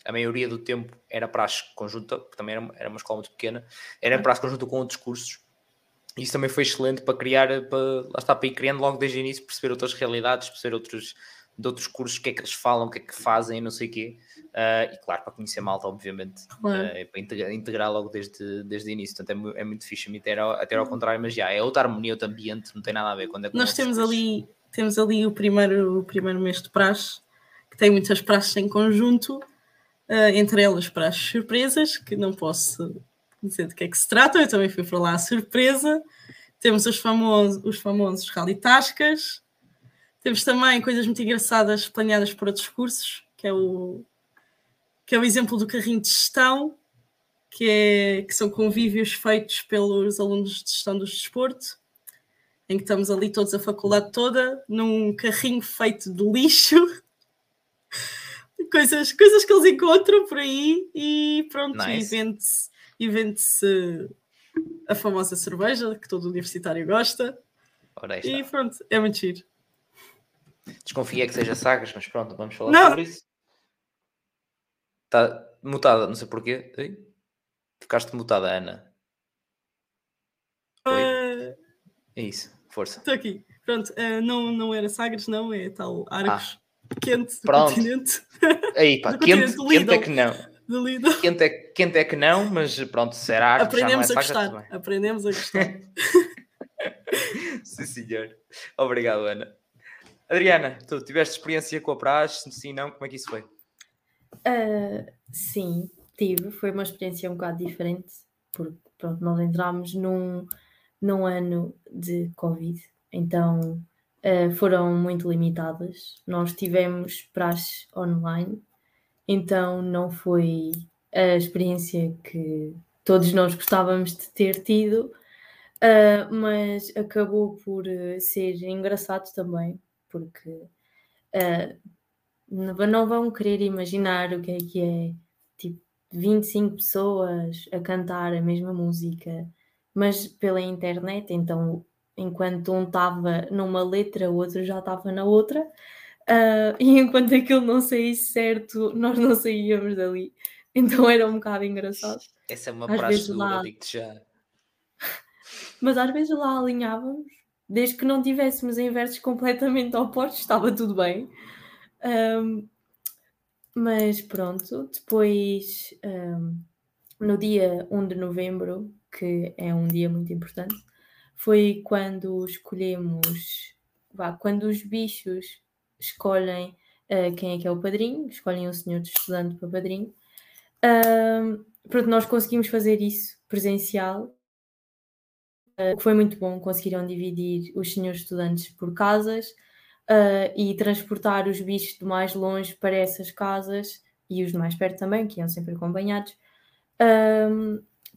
a maioria do tempo, era praxe conjunta, porque também era, era uma escola muito pequena, era praxe conjunta com outros cursos. Isso também foi excelente para criar, para, lá está, para ir criando logo desde o início, perceber outras realidades, perceber outros, de outros cursos, o que é que eles falam, o que é que fazem, não sei o quê. Uh, e claro, para conhecer malta, obviamente, claro. uh, para integrar, integrar, logo desde, desde o início. Portanto, é, é muito fixe, até ao, até ao contrário, mas já é outra harmonia, outro ambiente, não tem nada a ver. Quando é Nós temos ali, temos ali o primeiro, o primeiro mês de praxe, que tem muitas praxes em conjunto, uh, entre elas praxes surpresas, que não posso dizer de que é que se trata, eu também fui para lá à surpresa. Temos os famosos, os famosos rally tascas. Temos também coisas muito engraçadas planeadas por outros cursos, que é o, que é o exemplo do carrinho de gestão, que, é, que são convívios feitos pelos alunos de gestão do desporto, em que estamos ali todos, a faculdade toda, num carrinho feito de lixo. coisas, coisas que eles encontram por aí e pronto, nice. e vende-se e vende-se a famosa cerveja que todo universitário gosta. E pronto, é muito giro. Desconfia que seja Sagres, mas pronto, vamos falar não. sobre isso. Está mutada, não sei porquê. Ei? Ficaste mutada, Ana. Uh... É isso, força. Estou aqui. Pronto, uh, não, não era Sagres, não, é tal Arcos. Ah. Quente do pronto. continente. Aí, pá, quente, quente é que não do Lidl. Quente é, quente é que não, mas pronto, será que Aprendemos já não é a gostar. Aprendemos a gostar. sim, senhor. Obrigado, Ana. Adriana, tu tiveste experiência com a praxe? Sim, não? Como é que isso foi? Uh, sim, tive. Foi uma experiência um bocado diferente, porque pronto, nós entramos num, num ano de Covid, então uh, foram muito limitadas. Nós tivemos praxe online então não foi a experiência que todos nós gostávamos de ter tido, uh, mas acabou por uh, ser engraçado também, porque uh, não vão querer imaginar o que é que é tipo 25 pessoas a cantar a mesma música, mas pela internet, então enquanto um estava numa letra, o outro já estava na outra. Uh, e enquanto aquilo não saísse certo, nós não saíamos dali. Então era um bocado engraçado. Essa é uma às praxe dura, lá... digo-te já. Mas às vezes lá alinhávamos, desde que não tivéssemos em versos completamente opostos, estava tudo bem. Um, mas pronto, depois um, no dia 1 de novembro, que é um dia muito importante, foi quando escolhemos, vá, quando os bichos escolhem uh, quem é que é o padrinho, escolhem o senhor de estudante para padrinho. Uh, pronto, nós conseguimos fazer isso presencial, uh, que foi muito bom. Conseguiram dividir os senhores estudantes por casas uh, e transportar os bichos de mais longe para essas casas e os de mais perto também, que iam sempre acompanhados,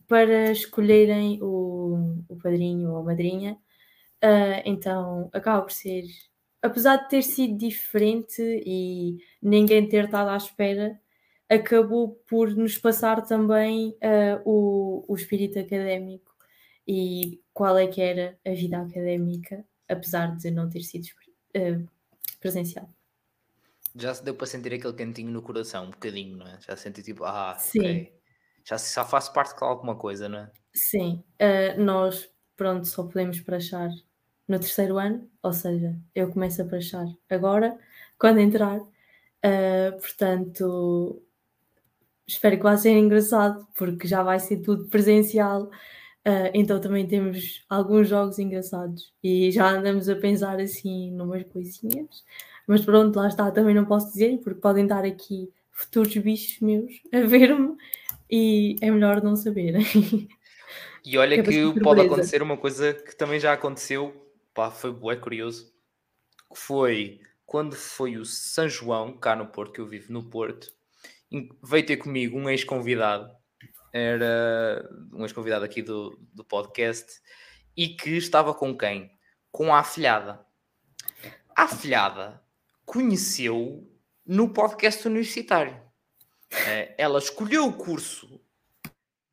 para escolherem o, o padrinho ou a madrinha. então acaba por ser apesar de ter sido diferente e ninguém ter estado à espera, acabou por nos passar também uh, o, o espírito académico e qual é que era a vida académica, apesar de não ter sido uh, presencial. Já se deu para sentir aquele cantinho no coração, um bocadinho, não é? Já senti tipo, ah, Sim. ok. Já, já faço parte de alguma coisa, não é? Sim, uh, nós, pronto, só podemos prachar no terceiro ano, ou seja, eu começo a praxar agora, quando entrar. Uh, portanto, espero que vá ser engraçado, porque já vai ser tudo presencial. Uh, então também temos alguns jogos engraçados e já andamos a pensar assim numas coisinhas, mas pronto, lá está, também não posso dizer, porque podem estar aqui futuros bichos meus a ver-me e é melhor não saberem. E olha que, que pode acontecer uma coisa que também já aconteceu pá, foi bué curioso, foi quando foi o São João, cá no Porto, que eu vivo no Porto, veio ter comigo um ex-convidado, era um ex-convidado aqui do, do podcast, e que estava com quem? Com a afilhada. A afilhada conheceu no podcast universitário. Eh, ela escolheu o curso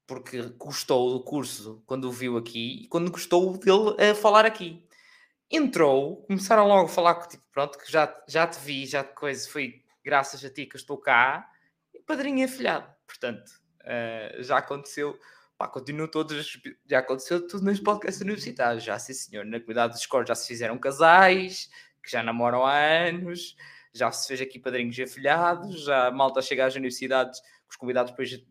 porque gostou do curso quando o viu aqui e quando gostou dele a falar aqui entrou, começaram logo a falar que, tipo, pronto, que já, já te vi, já te coisa, foi graças a ti que eu estou cá, e padrinho afilhado. Portanto, uh, já aconteceu Pá, continuo todos. Já aconteceu tudo nos podcasts universitários. Já, sim, senhor. Na comunidade do Discord já se fizeram casais que já namoram há anos. Já se fez aqui padrinhos e afilhados. Já a malta chega às universidades, os convidados depois.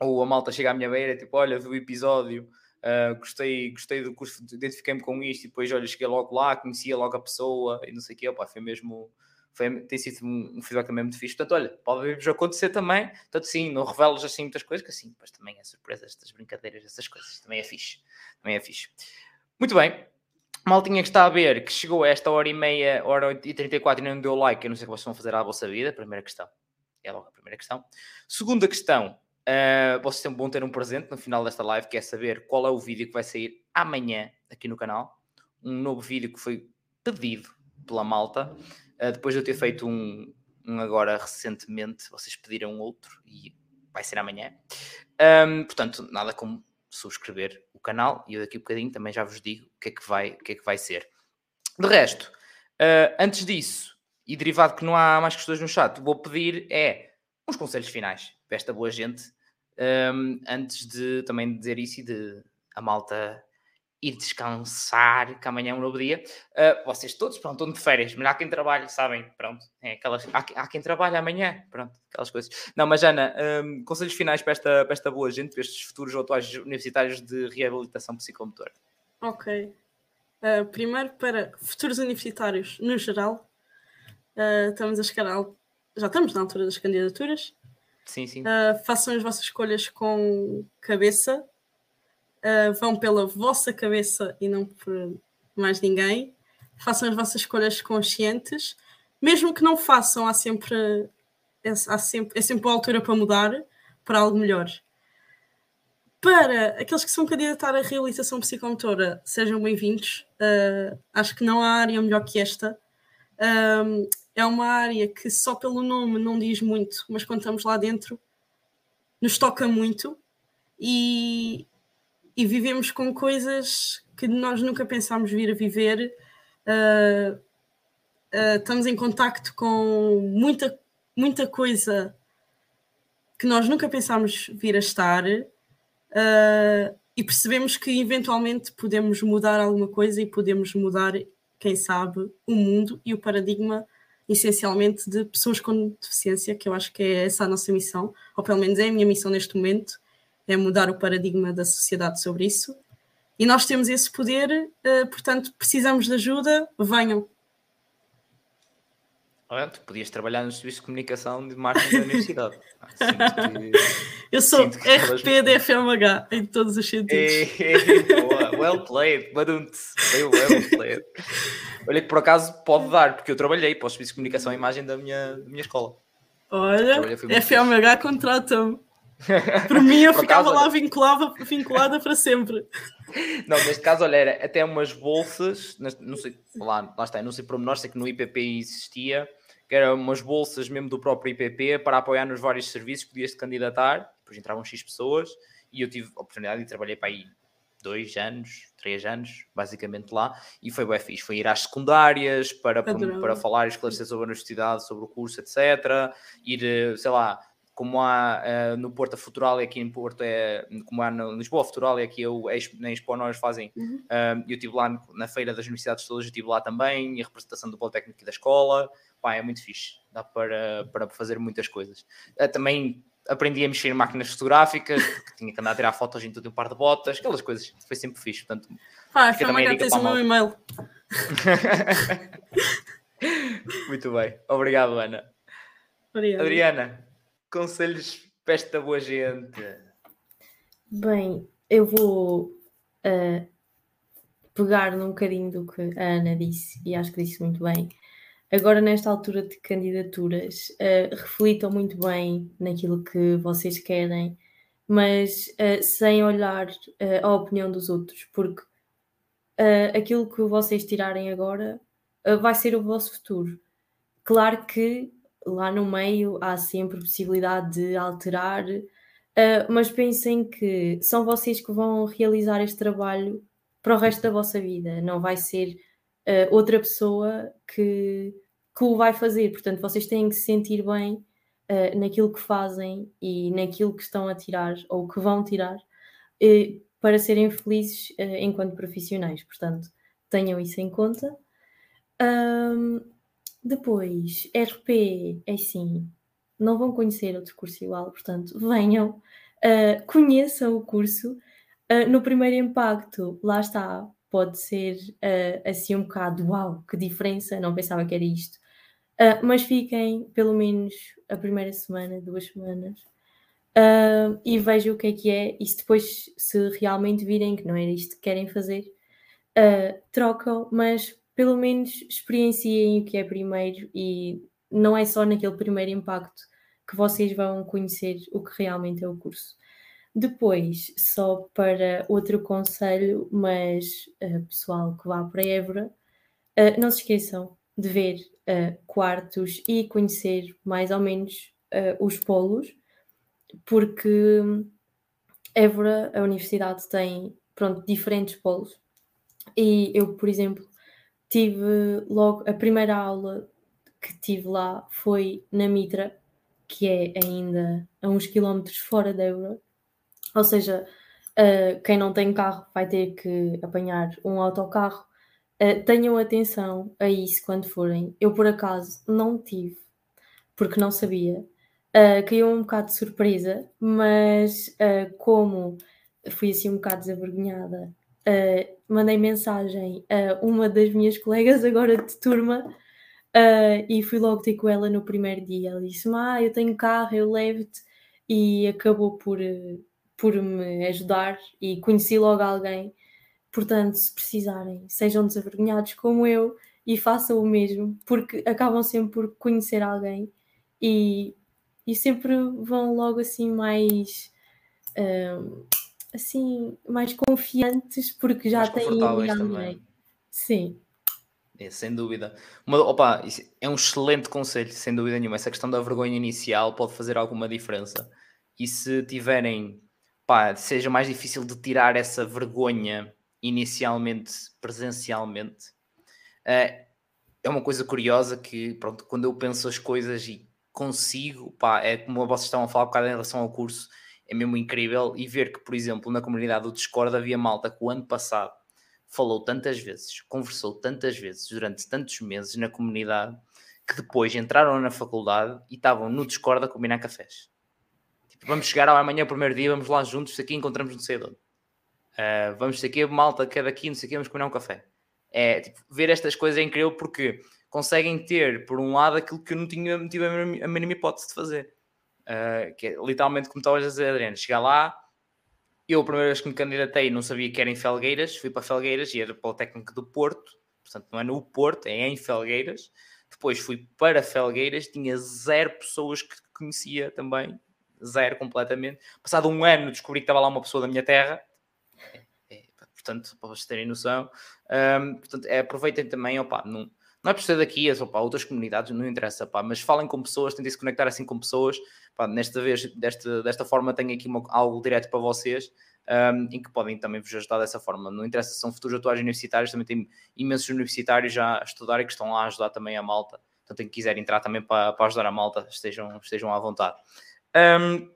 Ou a malta chega à minha beira, tipo, olha, vi o episódio, uh, gostei, gostei do curso, identifiquei-me com isto, e depois, olha, cheguei logo lá, conhecia logo a pessoa, e não sei o quê, opa, foi mesmo foi, tem sido um, feedback também muito fixe. Portanto, olha, pode acontecer também. Portanto, sim, não revelas assim muitas coisas, que assim, depois também é surpresa, estas brincadeiras, essas coisas. Também é fixe. Também é fixe. Muito bem. Maltinha que está a ver, que chegou a esta hora e meia, hora e 34 e não deu like, eu não sei o que vocês vão fazer à vossa vida. Primeira questão. É logo a primeira questão. Segunda questão. Uh, vocês vão ter um presente no final desta live, que é saber qual é o vídeo que vai sair amanhã aqui no canal. Um novo vídeo que foi pedido pela malta. Uh, depois de eu ter feito um, um, agora recentemente, vocês pediram outro e vai ser amanhã. Um, portanto, nada como subscrever o canal e eu daqui a um bocadinho também já vos digo o que é que vai, o que é que vai ser. De resto, uh, antes disso, e derivado que não há mais questões no chat, vou pedir é uns conselhos finais para esta boa gente, um, antes de também dizer isso e de a malta ir descansar, que amanhã é um novo dia. Uh, vocês todos, pronto, estão de férias, mas há quem trabalhe, sabem, pronto, é aquelas, há, há quem trabalhe amanhã, pronto, aquelas coisas. Não, mas Ana, um, conselhos finais para esta, para esta boa gente, para estes futuros ou atuais universitários de reabilitação psicomotora. Ok. Uh, primeiro, para futuros universitários no geral, uh, estamos a chegar já estamos na altura das candidaturas. Sim, sim. façam as vossas escolhas com cabeça, uh, vão pela vossa cabeça e não por mais ninguém. Façam as vossas escolhas conscientes, mesmo que não façam, há sempre, há sempre, é sempre a altura para mudar para algo melhor. Para aqueles que são candidatar à realização psicomotora, sejam bem-vindos. Uh, acho que não há área melhor que esta. Um, é uma área que só pelo nome não diz muito, mas quando estamos lá dentro nos toca muito e, e vivemos com coisas que nós nunca pensámos vir a viver. Uh, uh, estamos em contacto com muita, muita coisa que nós nunca pensámos vir a estar uh, e percebemos que eventualmente podemos mudar alguma coisa e podemos mudar, quem sabe, o mundo e o paradigma essencialmente de pessoas com deficiência, que eu acho que é essa a nossa missão, ou pelo menos é a minha missão neste momento, é mudar o paradigma da sociedade sobre isso. E nós temos esse poder, uh, portanto, precisamos de ajuda, venham. Olha, tu podias trabalhar no serviço de comunicação de marketing da universidade. Eu sou RP da FMH em todos os sentidos. É, é, well played, foi well played. Olha que por acaso pode dar, porque eu trabalhei para o serviço de comunicação e imagem da minha, da minha escola. Olha, FMH contrata-me. Por mim, eu ficava lá vinculada, vinculada para sempre. Não, neste caso, olha, era até umas bolsas, não sei, lá, lá está, não sei por menor, sei que no IPP existia, que eram umas bolsas mesmo do próprio IPP para apoiar nos vários serviços, podias-te candidatar, depois entravam X pessoas, e eu tive a oportunidade de trabalhar para aí dois anos, três anos, basicamente lá, e foi bem fixe. Foi ir às secundárias para, para falar e esclarecer sobre a universidade, sobre o curso, etc. Ir, eh, sei lá, como há uh, no Porto a Futural e aqui em Porto é como há no Lisboa a Futural e aqui eu, na Expo nós fazem uhum. uh, eu estive lá na feira das universidades todas, eu estive lá também e a representação do Politécnico e da escola pá, é muito fixe, dá para, para fazer muitas coisas. Uh, também aprendi a mexer em máquinas fotográficas que tinha que andar a tirar fotos em todo um par de botas, aquelas coisas, foi sempre fixe portanto, ah, foi também tens o meu e-mail. Muito bem, obrigado Ana. Obrigada. Adriana conselhos para esta boa gente? Bem, eu vou uh, pegar num bocadinho do que a Ana disse, e acho que disse muito bem. Agora, nesta altura de candidaturas, uh, reflitam muito bem naquilo que vocês querem, mas uh, sem olhar uh, a opinião dos outros, porque aquilo que vocês tirarem agora vai ser o vosso futuro. Claro que lá no meio há sempre possibilidade de alterar, mas pensem que são vocês que vão realizar este trabalho para o resto da vossa vida, não vai ser uh, outra pessoa que, que o vai fazer. Portanto, vocês têm que se sentir bem uh, naquilo que fazem e naquilo que estão a tirar ou que vão tirar. para serem felizes uh, enquanto profissionais. Portanto, tenham isso em conta. Um, depois, RP, é sim, não vão conhecer outro curso igual, portanto, venham, uh, conheçam o curso. Uh, no primeiro impacto, lá está, pode ser uh, assim um bocado, uau, que diferença, não pensava que era isto. Mas fiquem pelo menos a primeira semana, duas semanas, e vejam o que é que é, e se depois, se realmente virem que não era isto que querem fazer, trocam, mas pelo menos experienciem o que é primeiro e não é só naquele primeiro impacto que vocês vão conhecer o que realmente é o curso. Depois, só para outro conselho, mas uh, pessoal que vá para Évora, uh, não se esqueçam de ver uh, quartos e conhecer mais ou menos os polos, porque Évora, a universidade, tem pronto, diferentes polos. E eu, por exemplo, tive logo a primeira aula que tive lá foi na Mitra, que é ainda a uns quilómetros fora da Euro. Ou seja, uh, quem não tem carro vai ter que apanhar um autocarro. Uh, tenham atenção a isso quando forem. Eu, por acaso, não tive, porque não sabia. Uh, caiu um bocado de surpresa, mas uh, como fui assim um bocado desavergonhada, uh, mandei mensagem a uma das minhas colegas agora de turma e fui logo ter com ela no primeiro dia. Ela disse: Ah, eu tenho carro, eu levo-te. E acabou por, por me ajudar e conheci logo alguém. Portanto, se precisarem, sejam desavergonhados como eu e façam o mesmo, porque acabam sempre por conhecer alguém e, e sempre vão logo assim mais. Uh, assim, mais confiantes porque já mais têm alguém. Também. Sim. É, sem dúvida. Uma, opa, é um excelente conselho, sem dúvida nenhuma. Essa questão da vergonha inicial pode fazer alguma diferença. E se tiverem, pá, seja mais difícil de tirar essa vergonha inicialmente, presencialmente, é, é uma coisa curiosa que, pronto, quando eu penso as coisas e consigo, pá, é como vocês estavam a falar um bocado em relação ao curso, é mesmo incrível e ver que, por exemplo, na comunidade do Discord havia malta que o ano passado falou tantas vezes, conversou tantas vezes durante tantos meses na comunidade que depois entraram na faculdade e estavam no Discord a combinar cafés. Tipo, vamos chegar amanhã, primeiro dia, vamos lá juntos, aqui encontramos no cedo. Uh, vamos ter aqui, malta, que é daqui, não sei aqui, vamos combinar um café. É, tipo, ver estas coisas é incrível porque conseguem ter, por um lado, aquilo que eu não tinha, tive a mínima hipótese de fazer. Uh, que é literalmente como estavas a dizer, Adriano, chegar lá, eu, a primeira vez que me candidatei, não sabia que era em Felgueiras, fui para Felgueiras e era para o técnico do Porto, portanto, não é no Porto, é em Felgueiras. Depois fui para Felgueiras, tinha zero pessoas que conhecia também, zero completamente. Passado um ano, descobri que estava lá uma pessoa da minha terra, portanto, para vocês terem noção. Um, portanto, é, aproveitem também, opa, não, não é por ser daqui, é outras comunidades, não interessa, mas falem com pessoas, tentem se conectar assim com pessoas nesta vez, desta, desta forma, tenho aqui uma, algo direto para vocês. Um, em que podem também vos ajudar dessa forma. Não interessa se são futuros atuais universitários, também tem imensos universitários já a estudar e que estão lá a ajudar também a malta. Então, quem quiser entrar também para, para ajudar a malta, estejam, estejam à vontade. Um,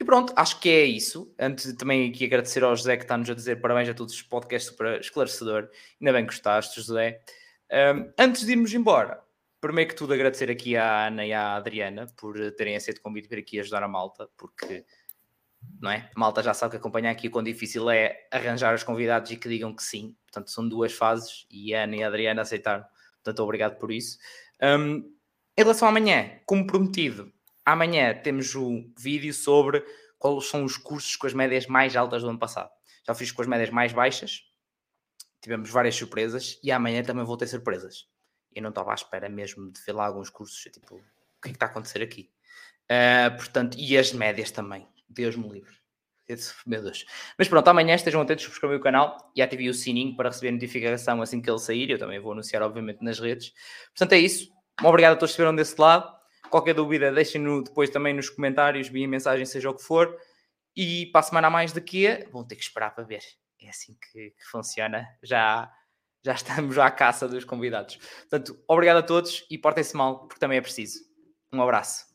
e pronto, acho que é isso. Antes também aqui agradecer ao José que está-nos a dizer parabéns a todos os podcasts super esclarecedor. Ainda bem que gostaste, José. Um, antes de irmos embora, primeiro que tudo agradecer aqui à Ana e à Adriana por terem aceito o convite para aqui ajudar a malta, porque não é? A malta já sabe que acompanhar aqui o quão difícil é arranjar os convidados e que digam que sim. Portanto, são duas fases e a Ana e a Adriana aceitaram. Portanto, obrigado por isso. Um, em relação a amanhã, como prometido, amanhã temos um vídeo sobre quais são os cursos com as médias mais altas do ano passado. Já fiz com as médias mais baixas, tivemos várias surpresas e amanhã também vou ter surpresas eu não estava à espera mesmo de ver lá alguns cursos, tipo, o que é que está a acontecer aqui? Uh, portanto, e as médias também, Deus me livre. Meu Deus. Mas pronto, amanhã estejam atentos, subscrever o canal e ativem o sininho para receber notificação assim que ele sair. Eu também vou anunciar, obviamente, nas redes. Portanto, é isso. Um obrigado a todos que estiveram desse lado. Qualquer dúvida, deixem-no depois também nos comentários, via mensagem, seja o que for. E para a semana a mais daqui, vão ter que esperar para ver. É assim que, que funciona. Já já estamos à caça dos convidados. Portanto, obrigado a todos e portem-se mal, porque também é preciso. Um abraço.